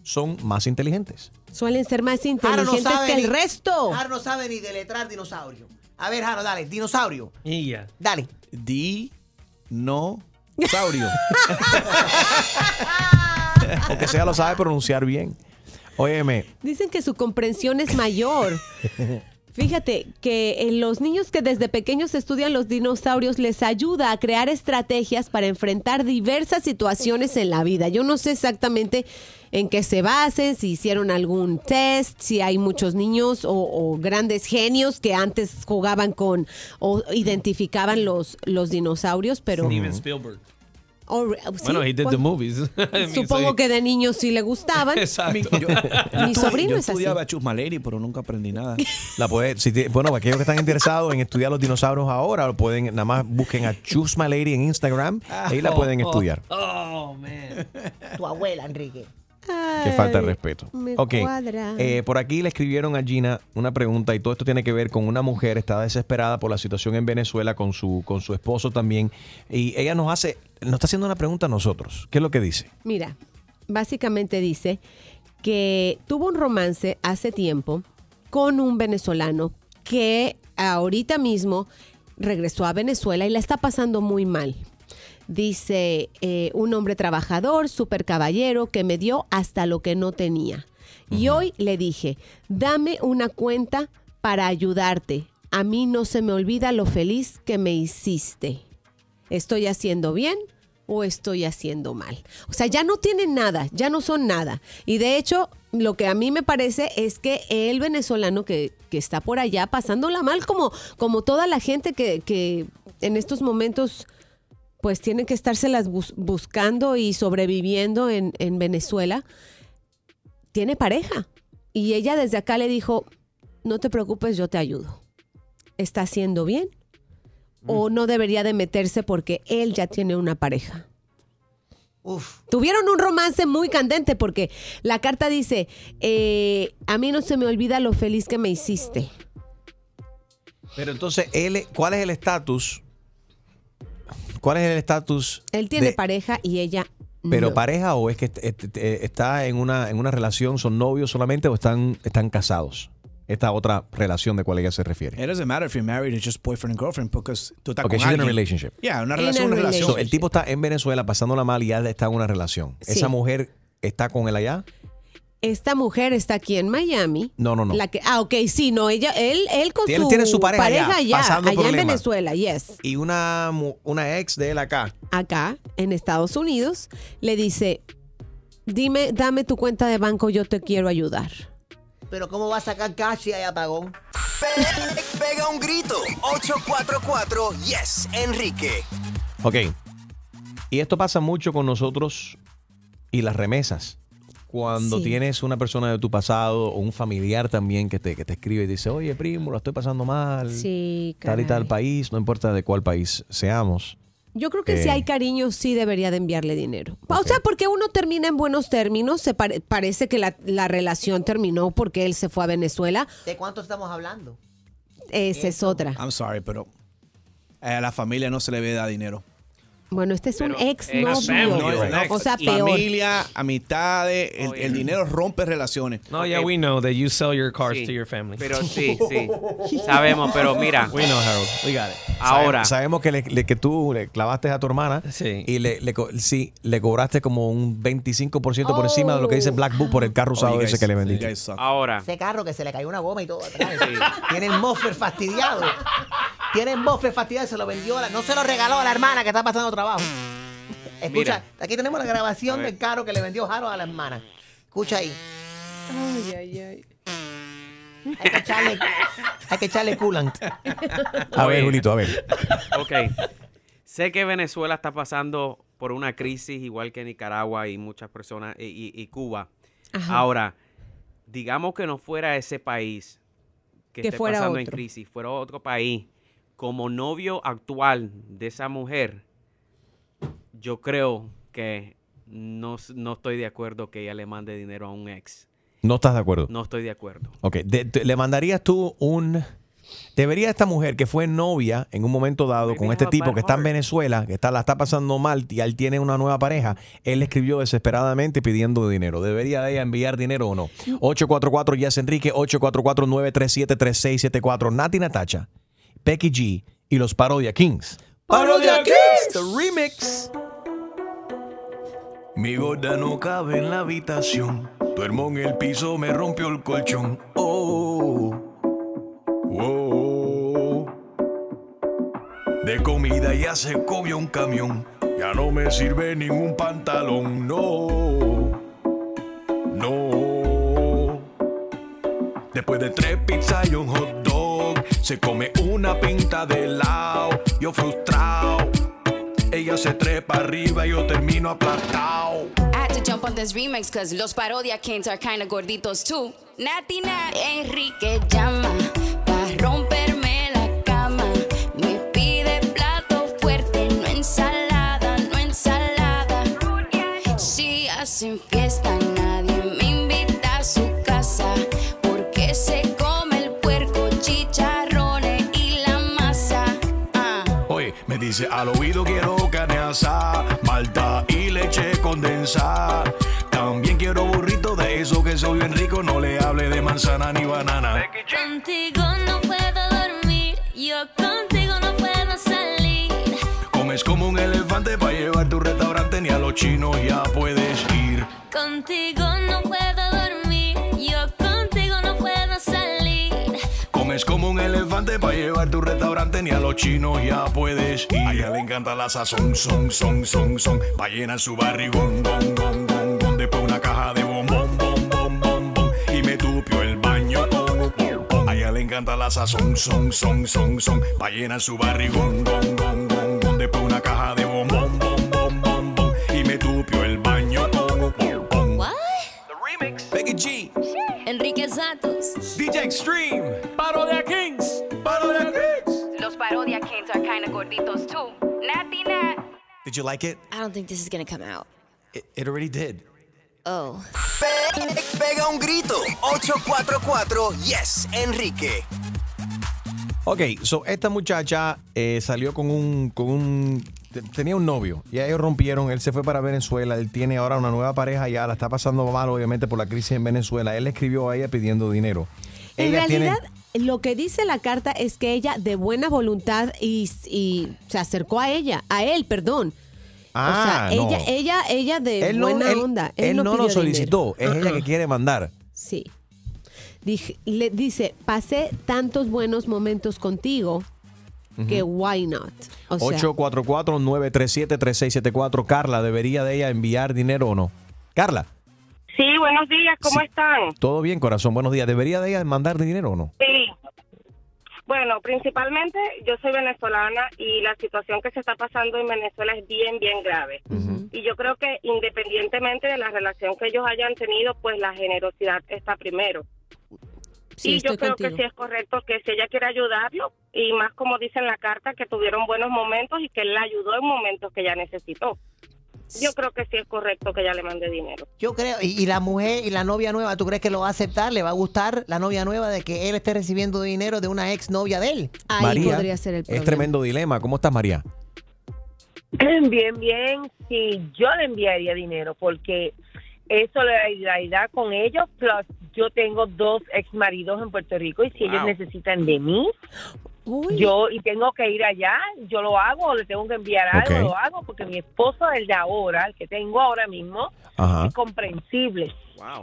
son más inteligentes. Suelen ser más inteligentes no que el ni- resto. Jaro no sabe ni deletrar dinosaurio. A ver, Jaro, dale, dinosaurio. Y ya. Dale. Dinosaurio. Aunque sea lo sabe pronunciar bien. Óyeme, Dicen que su comprensión es mayor. Fíjate que en los niños que desde pequeños estudian los dinosaurios les ayuda a crear estrategias para enfrentar diversas situaciones en la vida. Yo no sé exactamente en qué se basen, si hicieron algún test, si hay muchos niños o, o grandes genios que antes jugaban con o identificaban los, los dinosaurios, pero... Steven Spielberg. o- sí, Bueno, he did pues, the movies. I mean, Supongo que de niños sí le gustaban. Exacto. Mi sobrino yo es así. estudiaba Chusmaleri, pero nunca aprendí nada. la puede, si te- bueno, para aquellos que están interesados en estudiar los dinosaurios ahora, lo pueden, nada más busquen a Lady en Instagram, ahí la pueden estudiar. Oh, man. Tu abuela, Enrique. Qué falta de respeto. me ok. eh, por aquí le escribieron a Gina una pregunta y todo esto tiene que ver con una mujer, está desesperada por la situación en Venezuela con su, con su esposo también. Y ella nos hace, nos está haciendo una pregunta a nosotros. ¿Qué es lo que dice? Mira, básicamente dice que tuvo un romance hace tiempo con un venezolano que ahorita mismo regresó a Venezuela y la está pasando muy mal. Dice, eh, un hombre trabajador, súper caballero, que me dio hasta lo que no tenía. Y hoy le dije, dame una cuenta para ayudarte. A mí no se me olvida lo feliz que me hiciste. ¿Estoy haciendo bien o estoy haciendo mal? O sea, ya no tienen nada, ya no son nada. Y de hecho, lo que a mí me parece es que el venezolano que, que está por allá pasándola mal, como, como toda la gente que, que en estos momentos pues tienen que estárselas bus- buscando y sobreviviendo en, en Venezuela, tiene pareja. Y ella desde acá le dijo, no te preocupes, yo te ayudo. ¿Está haciendo bien? ¿O no debería de meterse porque él ya tiene una pareja? Tuvieron un romance muy candente porque la carta dice, eh, a mí no se me olvida lo feliz que me hiciste. Pero entonces, él, ¿cuál es el estatus? ¿Cuál es el estatus? Él tiene de- pareja y ella ¿Pero no. pareja o es que eh, está en una, en una relación, son novios solamente o están, están casados? Esta otra relación de cual ella se refiere. It doesn't matter if you're married, it's just boyfriend and girlfriend, because tú estás Okay, con she's in a alguien. relationship. Yeah, una relación, a una relación. So, el tipo está en Venezuela pasándola mal y ya está en una relación. Sí. ¿Esa mujer está con él allá? Esta mujer está aquí en Miami. No, no, no. La que, ah, ok, sí, no, ella, él, él con Tiene- su, tiene su pareja allá, allá, allá en. Venezuela, yes. Y una, una ex de él acá. Acá, en Estados Unidos, le dice, dime, dame tu cuenta de banco, yo te quiero ayudar. Pero ¿cómo va a sacar cash si hay apagón? Pe- Pega un grito. 844 Yes, Enrique. Ok. Y esto pasa mucho con nosotros y las remesas. Cuando Sí. tienes una persona de tu pasado o un familiar también que te, que te escribe y dice, oye, primo, lo estoy pasando mal. Sí, Tal y tal país, no importa de cuál país seamos. Yo creo que si Eh. hay cariño, sí debería de enviarle dinero. O sea, porque uno termina en buenos términos, se pare- parece que la, la relación terminó porque él se fue a Venezuela. ¿De cuánto estamos hablando? Esa es otra. I'm sorry, pero a la familia no se le ve dar dinero. Bueno, este es un ex No, novio. es un ex. O sea, peor. Familia, amistades, el, el dinero rompe relaciones. No, yeah, we know that you sell your cars Sí, to your family. Pero sí, sí. Sabemos, pero mira. We know, Harold. We got it. Ahora. Sabemos, sabemos que, le- le- que tú le clavaste a tu hermana y le, le co- sí, le cobraste como un 25% por encima de lo que dice Black Book por el carro usado Oh, you ese que le you vendiste. Ahora. Ese carro que se le cayó una goma y todo atrás. Tiene el moffer fastidiado. Tiene el moffer fastidiado y se lo vendió. la- no se lo regaló a la hermana que está pasando trabajo. Escucha, aquí tenemos la grabación del carro que le vendió Jaro a la hermana. Escucha ahí. Ay, ay, ay. Hay que echarle, hay que echarle coolant. A ver, Julito, a ver. Ok. Sé que Venezuela está pasando por una crisis igual que Nicaragua y muchas personas y, y- y Cuba. Ajá. Ahora, digamos que no fuera ese país que, Que esté fuera pasando en otro. crisis, fuera otro país, como novio actual de esa mujer, yo creo que no, no estoy de acuerdo que ella le mande dinero a un ex. ¿No estás de acuerdo? No estoy de acuerdo. Ok, de- de- ¿le mandarías tú un... ¿Debería esta mujer que fue novia en un momento dado con este tipo que está en Venezuela, que está, la está pasando mal y él tiene una nueva pareja, él le escribió desesperadamente pidiendo dinero? ¿Debería de ella enviar dinero o no? 844 Yes Enrique, 844-937-3674. Nati Natacha, Becky G y los Parodia Kings. Parodia Kings, the remix. Mi gorda no cabe en la habitación. Duermo en el piso, me rompió el colchón. Oh, oh. De comida ya se comió un camión. Ya no me sirve ningún pantalón. No, no. Después de tres pizzas y un hot dog, se come una pinta de helado. Yo frustrado. Ella se trepa arriba y yo termino aplastado. I had to jump on this remix cause los parodia kings are kinda gorditos too. Nati Nat, Enrique llama pa' romperme la cama. Me pide plato fuerte, no ensalada, no ensalada. Si hacen fiesta, dice al oído quiero carne asada, malta y leche condensada. También quiero burrito de eso que soy bien rico, no le hable de manzana ni banana. Contigo no puedo dormir, yo contigo no puedo salir. Comes como un elefante para llevar tu restaurante, ni a los chinos ya puedes ir. Contigo no puedo Comes como un elefante para llevar tu restaurante, ni a los chinos ya puedes ir. A ella le encanta la sazón, son, son, son, son, pa' llenar su barrigón, don, don, don, don. Después una caja de bombón, bom, bom, bom, bom, y me tupió el baño con un pom, pom. A ella le encanta la sazón, son, son, son, son, pa' llenar su barrigón, don, don, don, don. Después una caja de bombón, Santos. DJ Extreme. Parodia Kings. Parodia Kings. Los parodia kings are kinda gorditos too. Nati Nat. Did you like it? I don't think this is gonna come out. It, it already did. Oh. Pe- Pega un grito. 844 Yes, Enrique. Ok, so esta muchacha eh, salió con un, con un, tenía un novio y ellos rompieron, él se fue para Venezuela, él tiene ahora una nueva pareja ya, la está pasando mal obviamente por la crisis en Venezuela, él le escribió a ella pidiendo dinero. En Ella tiene- realidad, lo que dice la carta es que ella de buena voluntad y, y se acercó a ella, a él, perdón. Ah, o sea, no. ella, ella, ella de Él no, buena él- onda. él no lo solicitó, dinero. es ella que quiere mandar. Sí. Dije- le dice, pasé tantos buenos momentos contigo que why not. O sea, 844-937-3674. Carla, ¿debería de ella enviar dinero o no? Carla, Sí, buenos días, ¿cómo están? todo bien, corazón, buenos días. ¿Debería de ella mandar dinero o no? Sí. Bueno, principalmente yo soy venezolana y la situación que se está pasando en Venezuela es bien, bien grave. Y yo creo que independientemente de la relación que ellos hayan tenido, pues la generosidad está primero. Sí, y yo creo contigo. que sí es correcto que si ella quiere ayudarlo, y más como dice en la carta, que tuvieron buenos momentos y que él la ayudó en momentos que ella necesitó. Yo creo que sí es correcto que ella le mande dinero. Yo creo, y, y la mujer y la novia nueva, ¿tú crees que lo va a aceptar? ¿Le va a gustar la novia nueva de que él esté recibiendo dinero de una ex novia de él? María, es tremendo dilema. ¿Cómo estás, María? Bien, bien, sí, yo le enviaría dinero porque es solidaridad con ellos, plus yo tengo dos ex maridos en Puerto Rico y si ellos necesitan de mí, yo y tengo que ir allá, yo lo hago, o le tengo que enviar algo, lo hago porque mi esposo, el de ahora, el que tengo ahora mismo, Ajá. es comprensible.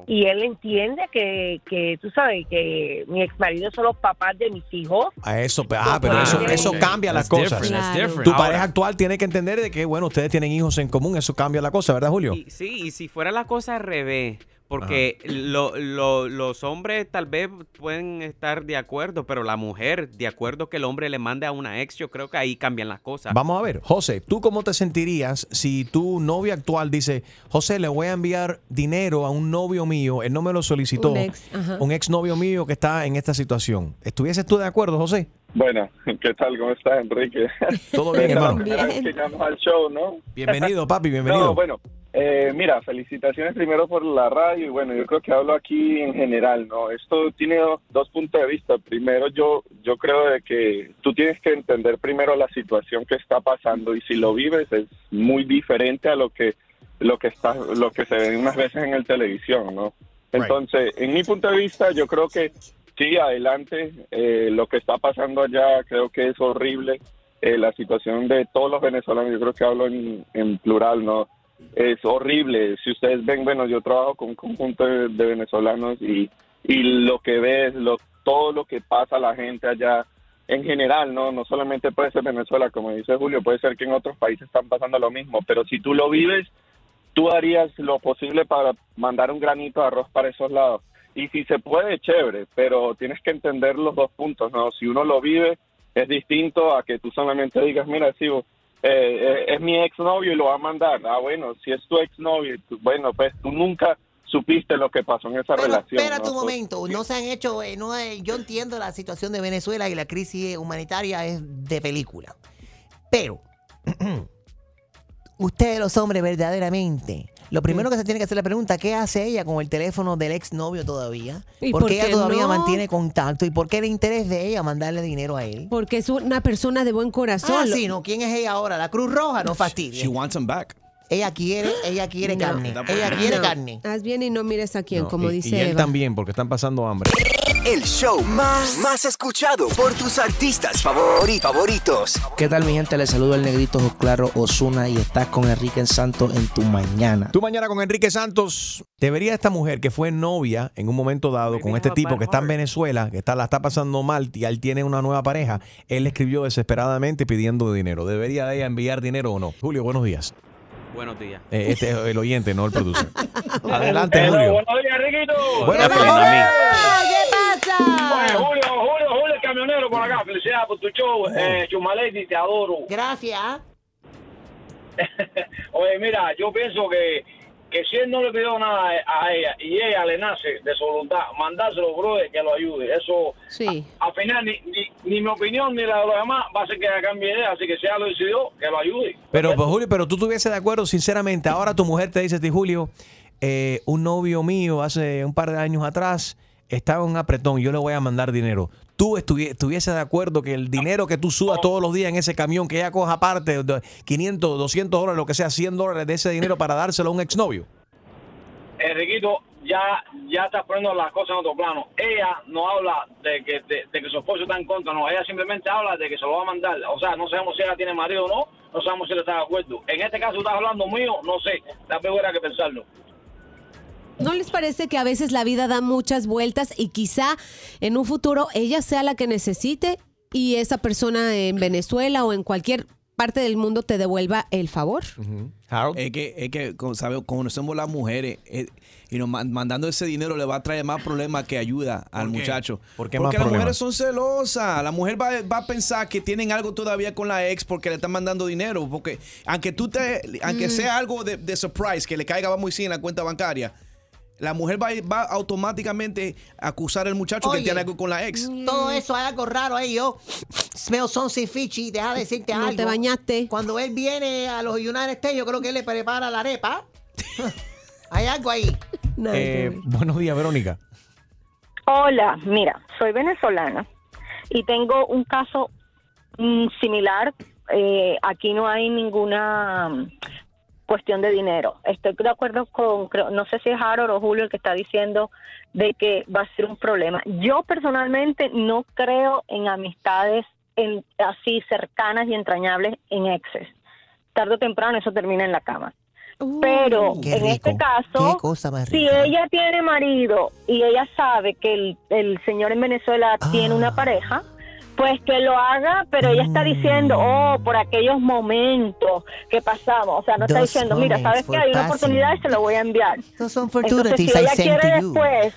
Y él entiende que, que, tú sabes, que mi ex marido son los papás de mis hijos. A eso, ah, pero eso, eso ok. cambia las That's cosas. different, Claro. different. Tu Ahora- pareja actual tiene que entender de que, bueno, ustedes tienen hijos en común, eso cambia la cosa, ¿verdad, Julio? Y- sí, y si fuera la cosa al revés, porque lo- lo- los hombres tal vez pueden estar de acuerdo, pero la mujer, de acuerdo que el hombre le mande a una ex, yo creo que ahí cambian las cosas. Vamos a ver, José, ¿tú cómo te sentirías si tu novia actual dice, José, le voy a enviar dinero a un novio mío, él no me lo solicitó, Un ex, ajá. un ex novio mío que está en esta situación? ¿Estuvieses tú de acuerdo, José? Bueno, ¿qué tal? ¿Cómo estás, Enrique? Todo bien, hermano. llamas al show, ¿no? Bienvenido, papi, bienvenido. No, bueno, eh, mira, felicitaciones primero por la radio y bueno, yo creo que hablo aquí en general, ¿no? Esto tiene do- dos puntos de vista. Primero, yo yo creo de que tú tienes que entender primero la situación que está pasando y si lo vives es muy diferente a lo que lo que está lo que se ve unas veces en el televisión, ¿no? Entonces, en mi punto de vista, yo creo que sí, adelante. Eh, lo que está pasando allá creo que es horrible. Eh, la situación de todos los venezolanos, yo creo que hablo en, en plural, ¿no? Es horrible. Si ustedes ven, bueno, yo trabajo con un conjunto de, venezolanos y, y lo que ves, lo, todo lo que pasa a la gente allá, en general, ¿no? No solamente puede ser Venezuela, como dice Julio, puede ser que en otros países están pasando lo mismo, pero si tú lo vives, tú harías lo posible para mandar un granito de arroz para esos lados. Y si se puede, chévere, pero tienes que entender los dos puntos, ¿no? Si uno lo vive, es distinto a que tú solamente digas, mira, sí, eh, eh, es mi exnovio y lo va a mandar. Ah, bueno, si es tu exnovio, bueno, pues tú nunca supiste lo que pasó en esa relación. Espera ¿no? un So- momento, no se han hecho, eh, no, eh, yo entiendo la situación de Venezuela y la crisis humanitaria es de película, pero ustedes los hombres verdaderamente, lo primero que se tiene que hacer la pregunta, ¿qué hace ella con el teléfono del exnovio todavía? ¿Y ¿Por por qué ella todavía no? mantiene contacto? ¿Y por qué el interés de ella mandarle dinero a él? Porque es una persona de buen corazón. Ah, sí, ¿no? ¿Quién es ella ahora? La Cruz Roja, no fastidia. She wants him back. Ella quiere, ella quiere No. carne. Ella quiere No, carne. Haz bien y no mires a quién, No, como y, dice y él Eva. también, porque están pasando hambre. El show más, más escuchado por tus artistas favori- favoritos. ¿Qué tal mi gente? Les saludo el negrito Claro Osuna y estás con Enrique Santos en tu mañana. Tú mañana con Enrique Santos, ¿debería esta mujer que fue novia en un momento dado con este tipo que está en Venezuela, que está, la está pasando mal y él tiene una nueva pareja, él le escribió desesperadamente pidiendo dinero. ¿Debería de ella enviar dinero o no? Julio, buenos días. Buenos días. Eh, este es el oyente, no el producer. Adelante, Julio. Buenos días, Riquito. Buenos ¿Qué días. Julio, Julio, Julio, el camionero por acá. Felicidades por tu show. Eh, Chumaledi, te adoro. Gracias. Oye, mira, yo pienso que, que si él no le pidió nada a ella y ella le nace de su voluntad, mandárselo, brother, que lo ayude. Eso, Sí. al final, ni, ni, ni mi opinión ni la de los demás va a ser que ella cambie de idea. Así que si ella lo decidió, que lo ayude. Pero, pues, Julio, pero tú estuviese de acuerdo, sinceramente. Ahora tu mujer te dice, a ti, Julio, eh, un novio mío hace un par de años atrás estaba en un apretón, yo le voy a mandar dinero. ¿Tú estuvi- estuviese de acuerdo que el dinero que tú subas todos los días en ese camión, que ella coja aparte, de 500, 200 dólares, lo que sea, 100 dólares de ese dinero para dárselo a un exnovio? Enriquito, ya ya estás poniendo las cosas en otro plano. Ella no habla de que de, que su esposo está en contra, no. Ella simplemente habla de que se lo va a mandar. O sea, no sabemos si ella tiene marido o no, no sabemos si él está de acuerdo. En este caso estás hablando mío, no sé. Vez hubiera que pensarlo. ¿No les parece que a veces la vida da muchas vueltas y quizá en un futuro ella sea la que necesite y esa persona en Venezuela o en cualquier parte del mundo te devuelva el favor? Es que, es que como sabe, conocemos las mujeres eh, y nos man- mandando ese dinero le va a traer más problemas que ayuda al muchacho. ¿Por qué porque más las problemas? mujeres son celosas. La mujer va, va a pensar que tienen algo todavía con la ex porque le están mandando dinero. Porque aunque tú te, aunque Mm. sea algo de, de surprise, que le caiga vamos a decir en la cuenta bancaria, la mujer va, va automáticamente a acusar al muchacho que tiene algo con la ex. Todo eso hay algo raro ahí. Yo smell something fishy. Deja de decirte No algo. te bañaste. Cuando él viene a los United States, yo creo que él le prepara la arepa. hay algo ahí. Eh, buenos días, Verónica. Hola, mira, soy venezolana y tengo un caso mm, similar. Eh, aquí no hay ninguna mm, cuestión de dinero. Estoy de acuerdo con, creo- no sé si es Harold o Julio el que está diciendo de que va a ser un problema. Yo personalmente no creo en amistades en, así cercanas y entrañables en exes. Tarde o temprano eso termina en la cama. Pero en este caso, si ella tiene marido y ella sabe que el, el señor en Venezuela tiene Ah. una pareja, pues que lo haga, pero ella está diciendo, oh, por aquellos momentos que pasamos. O sea, no está Those diciendo, mira, ¿sabes were Hay una oportunidad y se lo voy a enviar. Entonces, si ella quiere después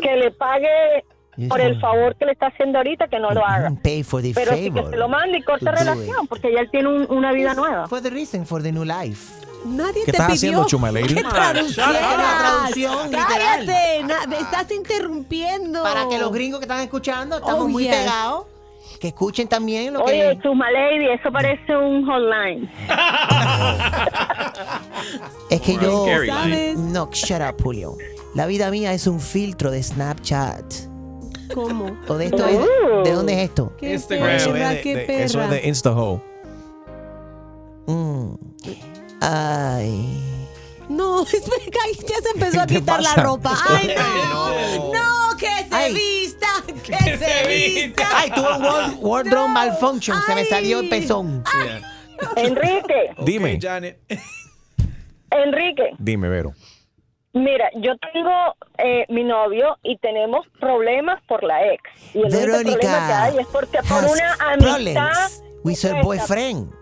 que le pague por el favor que le está haciendo ahorita, que no lo haga. Pay for the Pero sí que favor. se lo mande y corte to do relación, porque ya él tiene un- una vida nueva. For the reason, for the new life. Nadie ¿Qué te estás pidió haciendo, Chuma Lady? que traducieras. shut up. Una traducción, literal. Cállate, na- me estás interrumpiendo. Para que los gringos que están escuchando, estamos Oh, muy yes. pegados. Que escuchen también lo Oye, que... Chuma Lady, eso parece un hotline. Es que yo... Line. No, shut up, Julio. La vida mía es un filtro de Snapchat. ¿Cómo? ¿O de esto es? Oh. ¿De dónde es esto? Qué Eso perra, es qué de, de- eso es de InstaHo. Mm. Ay. No, espera, ya se empezó a ¿Qué te quitar la ropa. Ay, no. No, que se Ay. vista, que se vista. Ay, tuve un ward- wardrobe malfunction. Se me salió el pezón. Enrique, Dime, Enrique, dime, Vero. Mira, yo tengo eh, mi novio y tenemos problemas por la ex. Y el único Verónica problema que hay es porque por una amistad. with her boyfriend.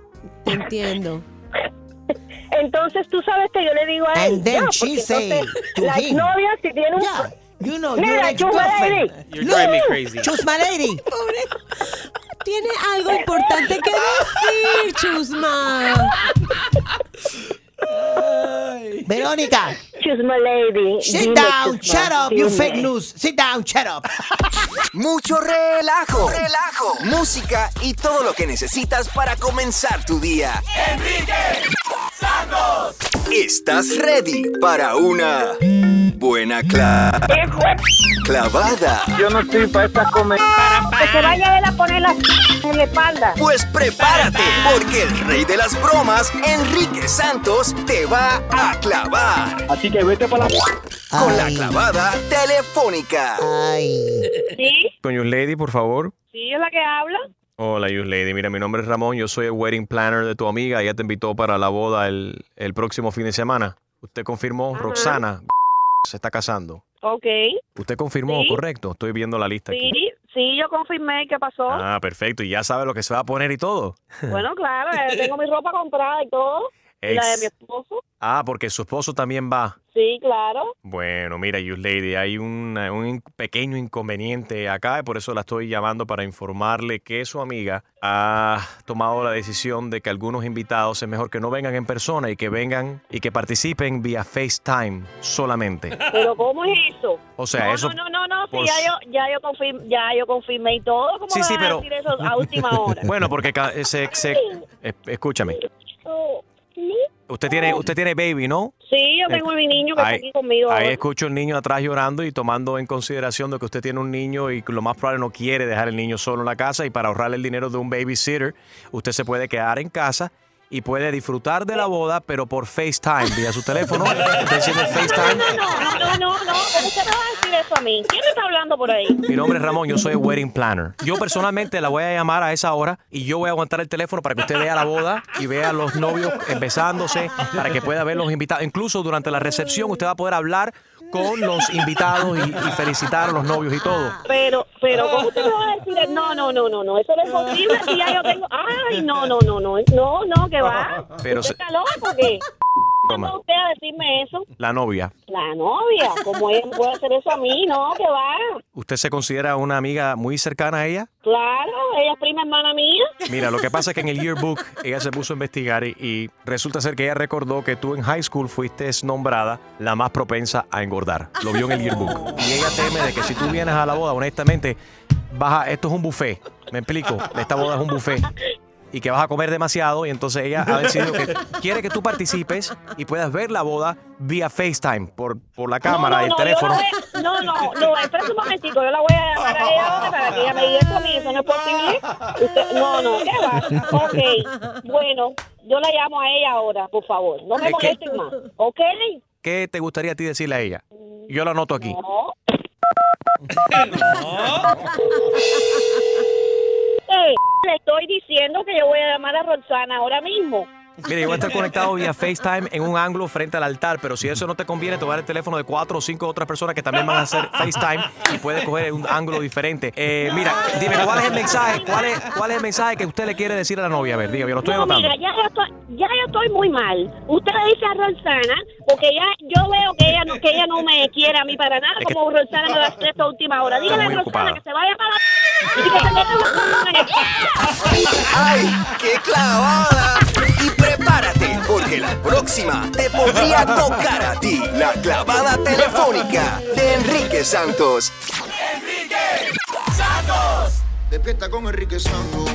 Te entiendo. Entonces tú sabes que yo le digo a él. And then ya, she say to las him, novias si tienen un. Yeah, you know, Mira, your Chuma ex-girlfriend. Lady. You're driving me crazy. Choose my lady. Tiene algo importante que decir, Chusma. Verónica, Choose my lady. sit Dime, down, shut up, you fake news. Sit down, shut up. Mucho relajo, relajo, música y todo lo que necesitas para comenzar tu día. Enrique Santos. ¿Estás ready para una buena cla- clavada? Yo no estoy para esta comer. Que se vaya él a poner la en la espalda. Pues prepárate, porque el rey de las bromas, Enrique Santos, te va a clavar. Así que vete para la. Con la clavada telefónica. Ay. ¿Sí? Yus Lady, por favor. ¿Sí es la que habla? Hola, Yus Lady. Mira, mi nombre es Ramón. Yo soy el wedding planner de tu amiga. Ella te invitó para la boda el, el próximo fin de semana. Usted confirmó, Roxana se está casando. Ok. Usted confirmó, Sí. correcto. Estoy viendo la lista aquí. Sí, sí, yo confirmé. ¿Qué pasó? Ah, perfecto. Y ya sabe lo que se va a poner y todo. Bueno, claro, eh, tengo mi ropa comprada y todo. La de mi esposo. Ah, porque su esposo también va. Sí, claro. Bueno, mira, Lady, hay un, un pequeño inconveniente acá y por eso la estoy llamando para informarle que su amiga ha tomado la decisión de que algunos invitados es mejor que no vengan en persona y que vengan y que participen vía FaceTime solamente. Pero ¿cómo es eso? O sea, no, eso- No, no, no, no. Sí, por ya yo, ya yo confirmé, ya yo confirmé y todo. ¿Cómo Sí, sí, a pero- decir eso a última hora? Bueno, porque ca- se, se- eh, escúchame. Usted tiene, usted tiene baby, ¿no? Sí, yo tengo a mi niño que está aquí conmigo. Ahí ahora. escucho el niño atrás llorando y tomando en consideración de que usted tiene un niño y que lo más probable no quiere dejar el niño solo en la casa y para ahorrarle el dinero de un babysitter, usted se puede quedar en casa y puede disfrutar de la boda, pero por FaceTime, vía su teléfono. Usted enciende el FaceTime. No, no, no, no. ¿Cómo usted me va a decir eso a mí? ¿Quién me está hablando por ahí? Mi nombre es Ramón, yo soy wedding planner. Yo personalmente la voy a llamar a esa hora y yo voy a aguantar el teléfono para que usted vea la boda y vea a los novios besándose, para que pueda ver los invitados. Incluso durante la recepción usted va a poder hablar con los invitados y, y felicitar a los novios y todo. Pero, pero, ¿cómo usted me va a decir? No, no, no, no, no. Eso no es posible. Si ya yo tengo. Ay, no, no, no, no. No, no, que va. Pero ¿Usted se- está loco o qué? ¿Cómo usted a decirme eso? la novia. La novia. ¿Cómo ella me puede hacer eso a mí? No, que va. ¿Usted se considera una amiga muy cercana a ella? Claro, ella es prima hermana mía. Mira, lo que pasa es que en el yearbook ella se puso a investigar y, y resulta ser que ella recordó que tú en high school fuiste nombrada la más propensa a engordar. Lo vio en el yearbook. Y ella teme de que si tú vienes a la boda, honestamente, vas a- esto es un buffet. ¿Me explico? Esta boda es un buffet. Y que vas a comer demasiado y entonces ella ha decidido que quiere que tú participes y puedas ver la boda vía FaceTime por, por la cámara no, y el no, teléfono. Yo la voy- no, no, no, espera un momentico, yo la voy a llamar a ella ahora para que ella me diga eso a mí, eso no es posible. Usted, no, no, ¿qué va? Ok, bueno, yo la llamo a ella ahora, por favor, no me molesten más, ¿ok? ¿Qué te gustaría a ti decirle a ella? Yo lo anoto aquí. No. Le estoy diciendo que yo voy a llamar a Roxana ahora mismo. Mira, yo voy a estar conectado vía FaceTime en un ángulo frente al altar, pero si eso no te conviene, te voy a dar el teléfono de cuatro o cinco otras personas que también van a hacer FaceTime y puedes coger un ángulo diferente. Eh, mira, dime, ¿cuál es el mensaje? ¿Cuál es, ¿Cuál es el mensaje que usted le quiere decir a la novia? A ver, dígame, yo lo estoy No, anotando. mira, ya yo, estoy, ya yo estoy muy mal. Usted le dice a Roxana, porque ya yo veo que ella no, que ella no me quiere a mí para nada, Es como Roxana me va a hacer esta última hora. Dígale a Roxana ocupada. que se vaya para la... ¡Ay, qué clavada! Y prepárate, porque la próxima te podría tocar a ti. La clavada telefónica de Enrique Santos. ¡Enrique Santos! Despierta con Enrique Santos.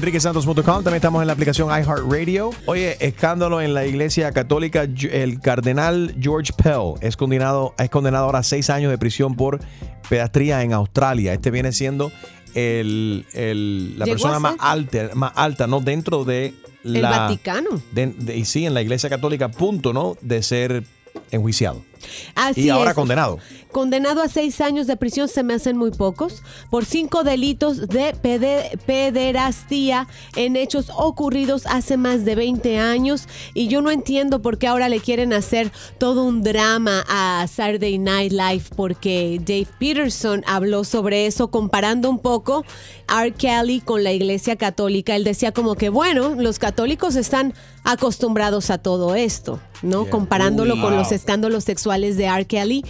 enriquesantos.com. También estamos en la aplicación iHeartRadio. Oye, escándalo en la iglesia católica. El cardenal George Pell es condenado, es condenado ahora a seis años de prisión por pedastría en Australia. Este viene siendo el, el- la persona más alta, más alta, ¿no? Dentro de El. Vaticano. de- de- y sí, en la iglesia católica, punto, ¿no? De ser enjuiciado. Así y ahora es. condenado. Condenado a seis años de prisión, se me hacen muy pocos, por cinco delitos de pede- pederastía en hechos ocurridos hace más de 20 años. Y yo no entiendo por qué ahora le quieren hacer todo un drama a Saturday Night Live, porque Dave Peterson habló sobre eso, comparando un poco R. Kelly con la iglesia católica. Él decía como que, bueno, los católicos están acostumbrados a todo esto, ¿no? Yeah. Comparándolo Uy. con los escándalos sexuales de R. Kelly.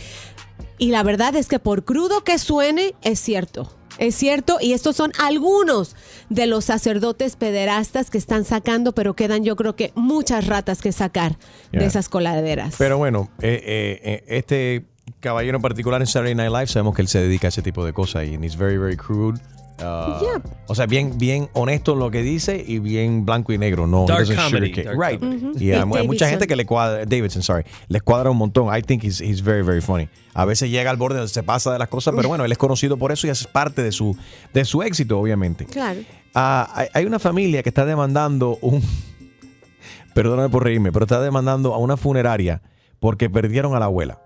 Y la verdad es que por crudo que suene, es cierto. Es cierto, y estos son algunos de los sacerdotes pederastas que están sacando, pero quedan yo creo que muchas ratas que sacar de esas coladeras. Pero bueno, eh, eh, eh, este caballero en particular en Saturday Night Live sabemos que él se dedica a ese tipo de cosas y it's very, very crude. Uh, Yeah. O sea, bien, bien honesto en lo que dice y bien blanco y negro. No, Dark comedy, dark right. comedy. Y hay mucha Davidson. gente que le cuadra, Davidson, sorry, les cuadra un montón. I think he's, he's very, very funny. A veces llega al borde donde se pasa de las cosas, pero bueno, él es conocido por eso y es parte de su, de su éxito, obviamente. Claro. Ah, hay, hay una familia que está demandando un. Perdóname por reírme, pero está demandando a una funeraria porque perdieron a la abuela.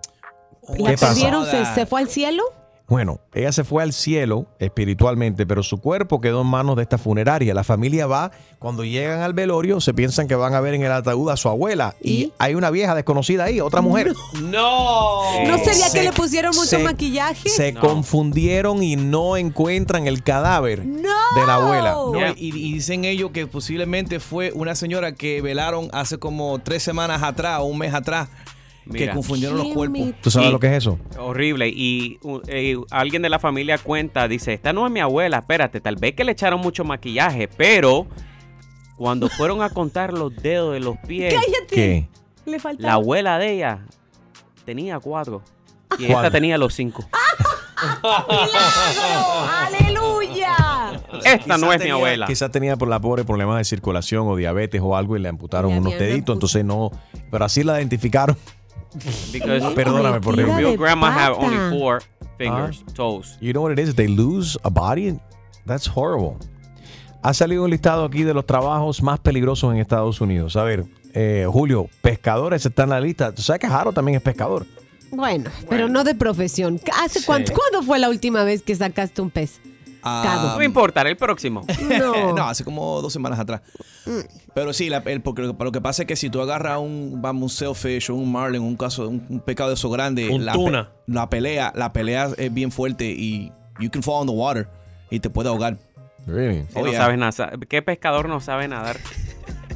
¿La ¿Qué pasa? perdieron? ¿Se, se fue al cielo? Bueno, ella se fue al cielo espiritualmente, pero su cuerpo quedó en manos de esta funeraria. La familia va, cuando llegan al velorio, se piensan que van a ver en el ataúd a su abuela. Y, hay una vieja desconocida ahí, otra mujer. No. ¿No sería Se- que le pusieron mucho se- maquillaje? Se confundieron y no encuentran el cadáver de la abuela. No, y, y dicen ellos que posiblemente fue una señora que velaron hace como tres semanas atrás o un mes atrás que confundieron los cuerpos. ¿Tú sabes Y- lo que es eso? Horrible. Y uh, eh, alguien de la familia cuenta, dice, esta no es mi abuela, espérate, tal vez que le echaron mucho maquillaje, pero cuando fueron a contar los dedos de los pies. ¿Qué? Le faltaba. la abuela de ella tenía cuatro. Y esta tenía los cinco. ¡Aleluya! Esta no Quizás es mi tenía- abuela. Quizás tenía por la pobre problemas de circulación o diabetes o algo y le amputaron unos deditos, entonces no. Pero así la identificaron. Because Perdóname por. Your grandma have pata. only four fingers, toes. You know what it is? They lose a body. That's horrible. Ha salido un listado aquí de los trabajos más peligrosos en Estados Unidos. A ver, eh, Julio, pescadores están en la lista. Tú sabes que Jaro también es pescador. Bueno, pero no de profesión. ¿Hace cuánto, ¿Cuándo fue la última vez que sacaste un pez? Ah, No me importa, el próximo. No. no, hace como dos semanas atrás. Pero sí, la- el- porque lo, lo que pasa es que si tú agarras un, vamos, un sailfish o un marlin, un caso, un, un pescado de eso grande, Un la, tuna. pe- la pelea, la pelea es bien fuerte y you can fall in the water y te puede ahogar. Really? Oh, no yeah. sabes nada. ¿Qué pescador no sabe nadar?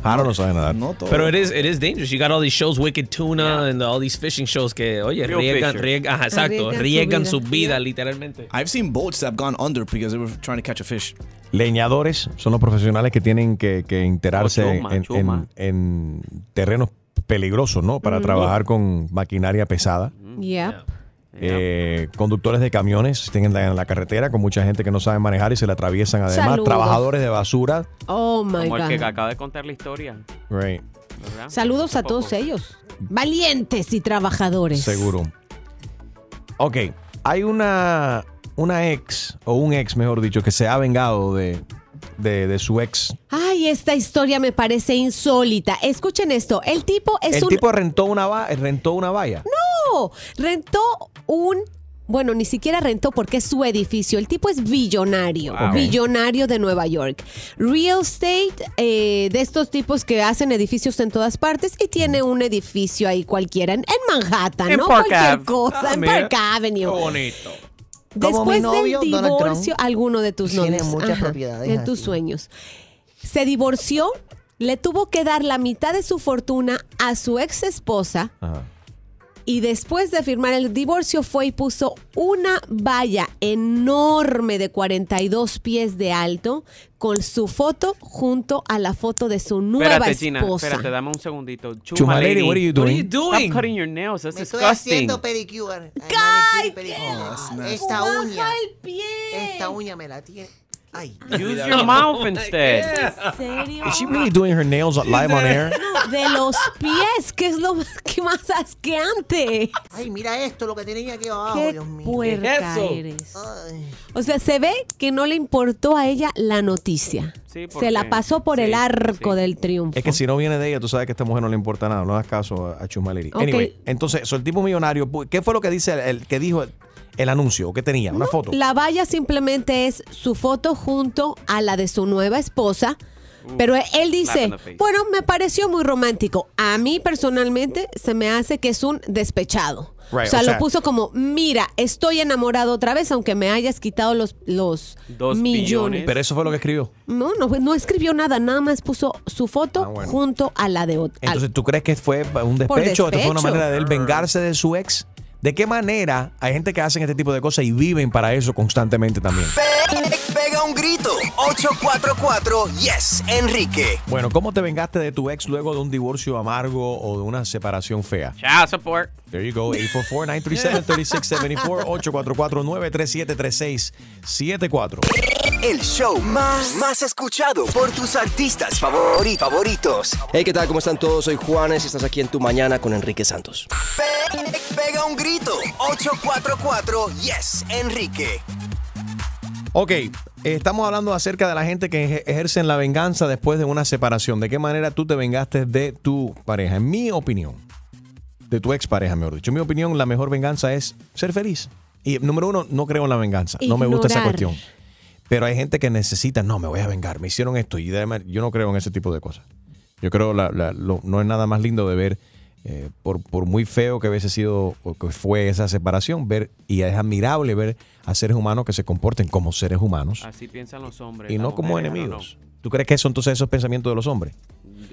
Jaro no sabe nadar. No todo. Pero it is, it is dangerous. You got all these shows, Wicked Tuna, and all these fishing shows que, oye, Real riegan, riegan, ajá, exacto, su riegan vida. su vida, literalmente. I've seen boats that have gone under because they were trying to catch a fish. Leñadores son los profesionales que tienen que, que enterarse Oh, chuma, en, chuma. en- en terrenos peligrosos, ¿no? Para trabajar con maquinaria pesada. Yep. Eh, conductores de camiones tienen en la carretera con mucha gente que no sabe manejar y se la atraviesan además. Saludos. Trabajadores de basura. Oh my Como el que God. acaba de contar la historia. Right, ¿verdad? Saludos a todos ellos. Valientes y trabajadores. seguro. Ok, hay una, una ex, o un ex, mejor dicho, que se ha vengado de, de, de su ex. Ay, esta historia me parece insólita. Escuchen esto. El tipo es El un. tipo rentó una, va- rentó una valla. No, rentó un. Bueno, ni siquiera rentó porque es su edificio. El tipo es billonario, Wow. billonario de Nueva York. Real estate, eh, de estos tipos que hacen edificios en todas partes y tiene un edificio ahí cualquiera en, en Manhattan, En ¿no? Park Cualquier Ave. cosa, Ah, en. Park Avenue. bonito. Como mi Después novio, del divorcio, alguno de tus tiene novios. muchas propiedades En tus sueños. Se divorció, le tuvo que dar la mitad de su fortuna a su ex esposa Ajá. Y después de firmar el divorcio fue y puso una valla enorme de 42 pies de alto con su foto junto a la foto de su nueva Espérate, Gina, esposa. espérate, dame un segundito. Chuma lady, what are you What are doing? you doing? Stop cutting your nails. That's Me estoy disgusting. haciendo pedicure. Ay, manicure pedicure. Esta Baja uña, el pie. esta uña me la tiene. Ay, Use your mouth instead. ¿En serio? Is she really doing her nails live on air? No, de los pies, que es lo más, que más asqueante. ay, mira esto, lo que tenía aquí abajo, Qué Dios mío. puerca ¿Qué es eso? eres. Ay. O sea, se ve que no le importó a ella la noticia. Sí, se la porque- pasó por sí, el arco sí. del triunfo. Es que si no viene de ella, tú sabes que a esta mujer no le importa nada. No hagas caso a, a Chumaleri. Ok. Anyway, entonces, so, el tipo millonario, pu- ¿qué fue lo que dice el, el- que dijo el, el anuncio? ¿Qué tenía? ¿Una foto? La valla simplemente es su foto junto a la de su nueva esposa. Pero él dice, bueno, me pareció muy romántico. A mí personalmente se me hace que es un despechado. Right, o sea, o lo puso como, mira, estoy enamorado otra vez, aunque me hayas quitado los, los Dos millones. billones. Pero eso fue lo que escribió. No, no, no escribió nada, nada más puso su foto Ah, bueno. junto a la de otra. Entonces, ¿tú crees que fue un Por despecho? ¿Esta fue una despecho. manera de él vengarse de su ex? ¿De qué manera hay gente que hacen este tipo de cosas y viven para eso constantemente también? Pe- pega un grito. 844 Yes, Enrique. Bueno, ¿cómo te vengaste de tu ex luego de un divorcio amargo o de una separación fea? Child support. There you go, 844-937-3674, 844-937-3674. El show más, más escuchado por tus artistas favori- favoritos. Hey, ¿qué tal? ¿Cómo están todos? Soy Juanes y estás aquí en Tu Mañana con Enrique Santos. Pe- pega un grito. 844 Yes, Enrique. Ok, estamos hablando acerca de la gente que eje- ejercen la venganza después de una separación. ¿De qué manera tú te vengaste de tu pareja? En mi opinión, de tu expareja, mejor dicho. En mi opinión, la mejor venganza es ser feliz. Y número uno, no creo en la venganza. No me gusta esa cuestión. Pero hay gente que necesita, no, me voy a vengar, me hicieron esto. Y además, yo no creo en ese tipo de cosas. Yo creo la, la- lo- no es nada más lindo de ver, eh, por, por muy feo que hubiese sido o que fue esa separación, ver, y es admirable ver a seres humanos que se comporten como seres humanos Así piensan los hombres. y no como mujeres, enemigos. ¿Tú crees que eso entonces esos pensamientos de los hombres?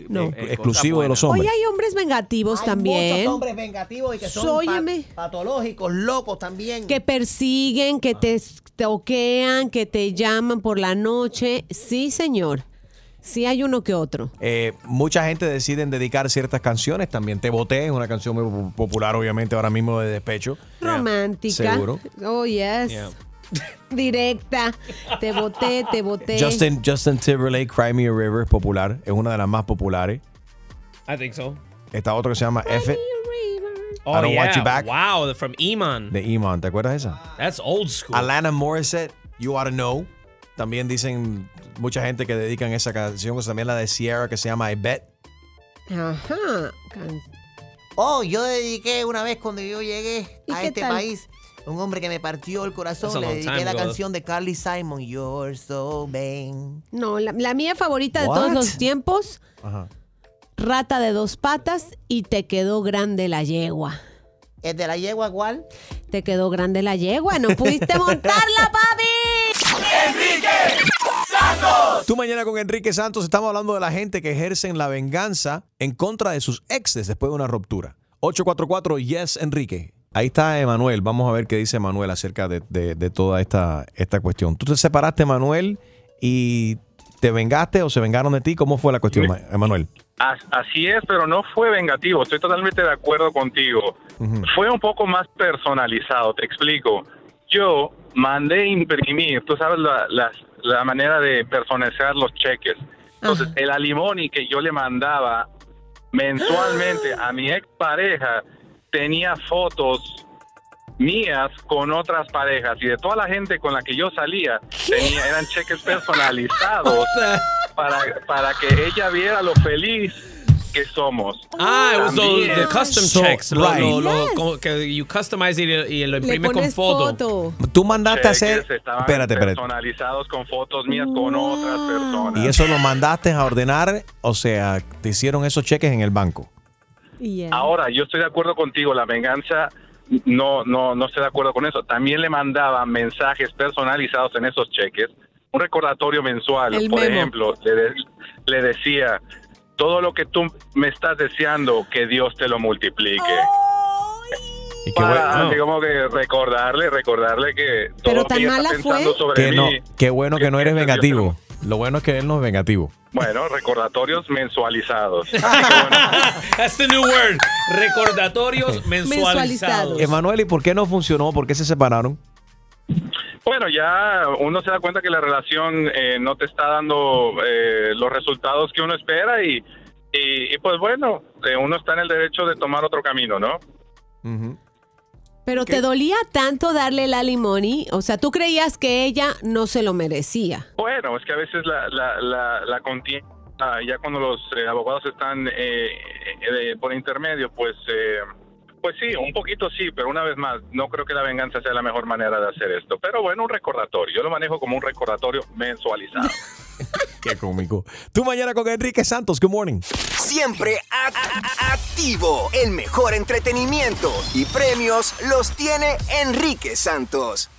No. Eh, exclusivo de los Hoy hombres. hay hombres vengativos Hay también. muchos hombres vengativos y que son patológicos, locos también. Que persiguen, que te toquean, que te llaman por la noche. Sí, señor. Sí hay uno que otro. Eh, mucha gente decide dedicar ciertas canciones. También Te Boté es una canción muy po- popular, obviamente, ahora mismo de despecho. Romántica. Seguro. Oh, yes. Yeah. Directa. Te boté, te boté. Justin, Justin Timberlake, Cry Me a River, es popular. Es una de las más populares. I think so. Está otro que se llama F It, Oh, I Don't yeah. Want You Back. Wow, from Iman. de Iman. ¿Te acuerdas de esa? That's old school. Alana Morissette, You Oughta Know. También dicen mucha gente que dedican esa canción. También la de Sierra que se llama I Bet. Ajá. Can- Oh, yo dediqué una vez cuando yo llegué ¿Y a este tal? país, un hombre que me partió el corazón, le dediqué la canción de Carly Simon, You're So Vain. No, la, la mía favorita de What? todos los tiempos, Ajá. Rata de dos patas y te quedó grande la yegua. ¿Es de la yegua cuál? Te quedó grande la yegua, no pudiste montarla, papi. Tú mañana con Enrique Santos estamos hablando de la gente que ejercen la venganza en contra de sus exes después de una ruptura. 844 Yes Enrique. Ahí está Emanuel. Vamos a ver qué dice Emanuel acerca de, de- de toda esta, esta cuestión. ¿Tú te separaste, Emanuel, y te vengaste o se vengaron de ti? ¿Cómo fue la cuestión, Ma- Emanuel? As- Así es, pero no fue vengativo. Estoy totalmente de acuerdo contigo. Fue un poco más personalizado, te explico. Yo mandé imprimir, tú sabes la, la- la manera de personalizar los cheques. Entonces, el alimony que yo le mandaba mensualmente a mi expareja tenía fotos mías con otras parejas y de toda la gente con la que yo salía tenía, eran cheques personalizados para, para que ella viera lo feliz que somos. Ah, it was También- the custom So, checks. Lo, right. lo- lo- Yes. como que you customize it y, y lo imprime con pones foto. Tú mandaste a hacer... cheques Espérate, espérate. personalizados con fotos mías con otras personas. ¿Y eso lo mandaste a ordenar? O sea, te hicieron esos cheques en el banco. Ahora, yo estoy de acuerdo contigo, la venganza no, no, no estoy de acuerdo con eso. También le mandaba mensajes personalizados en esos cheques, un recordatorio mensual, El por memo. ejemplo, le, de- le decía, todo lo que tú me estás deseando, que Dios te lo multiplique. Y qué Para, bueno, así como que recordarle, recordarle que todo Pero lo que tan ella está mala pensando fue. sobre que mí. no, qué bueno que no eres vengativo. Lo bueno es que él no es vengativo. Bueno, recordatorios mensualizados. That's the new word. Recordatorios mensualizados. Emanuel, ¿y por qué no funcionó? ¿Por qué se separaron? Bueno, ya uno se da cuenta que la relación eh, no te está dando eh, los resultados que uno espera y, y, y, pues bueno, eh, uno está en el derecho de tomar otro camino, ¿no? Pero te dolía tanto darle la limoni, o sea, tú creías que ella no se lo merecía. Bueno, es que a veces la, la, la, la contienda, ya cuando los eh, abogados están eh, eh, por intermedio, pues, eh, pues sí, un poquito sí, pero una vez más, no creo que la venganza sea la mejor manera de hacer esto. Pero bueno, un recordatorio, yo lo manejo como un recordatorio mensualizado. Qué cómico. Tú mañana con Enrique Santos. Good morning. Siempre activo. El mejor entretenimiento y premios los tiene Enrique Santos.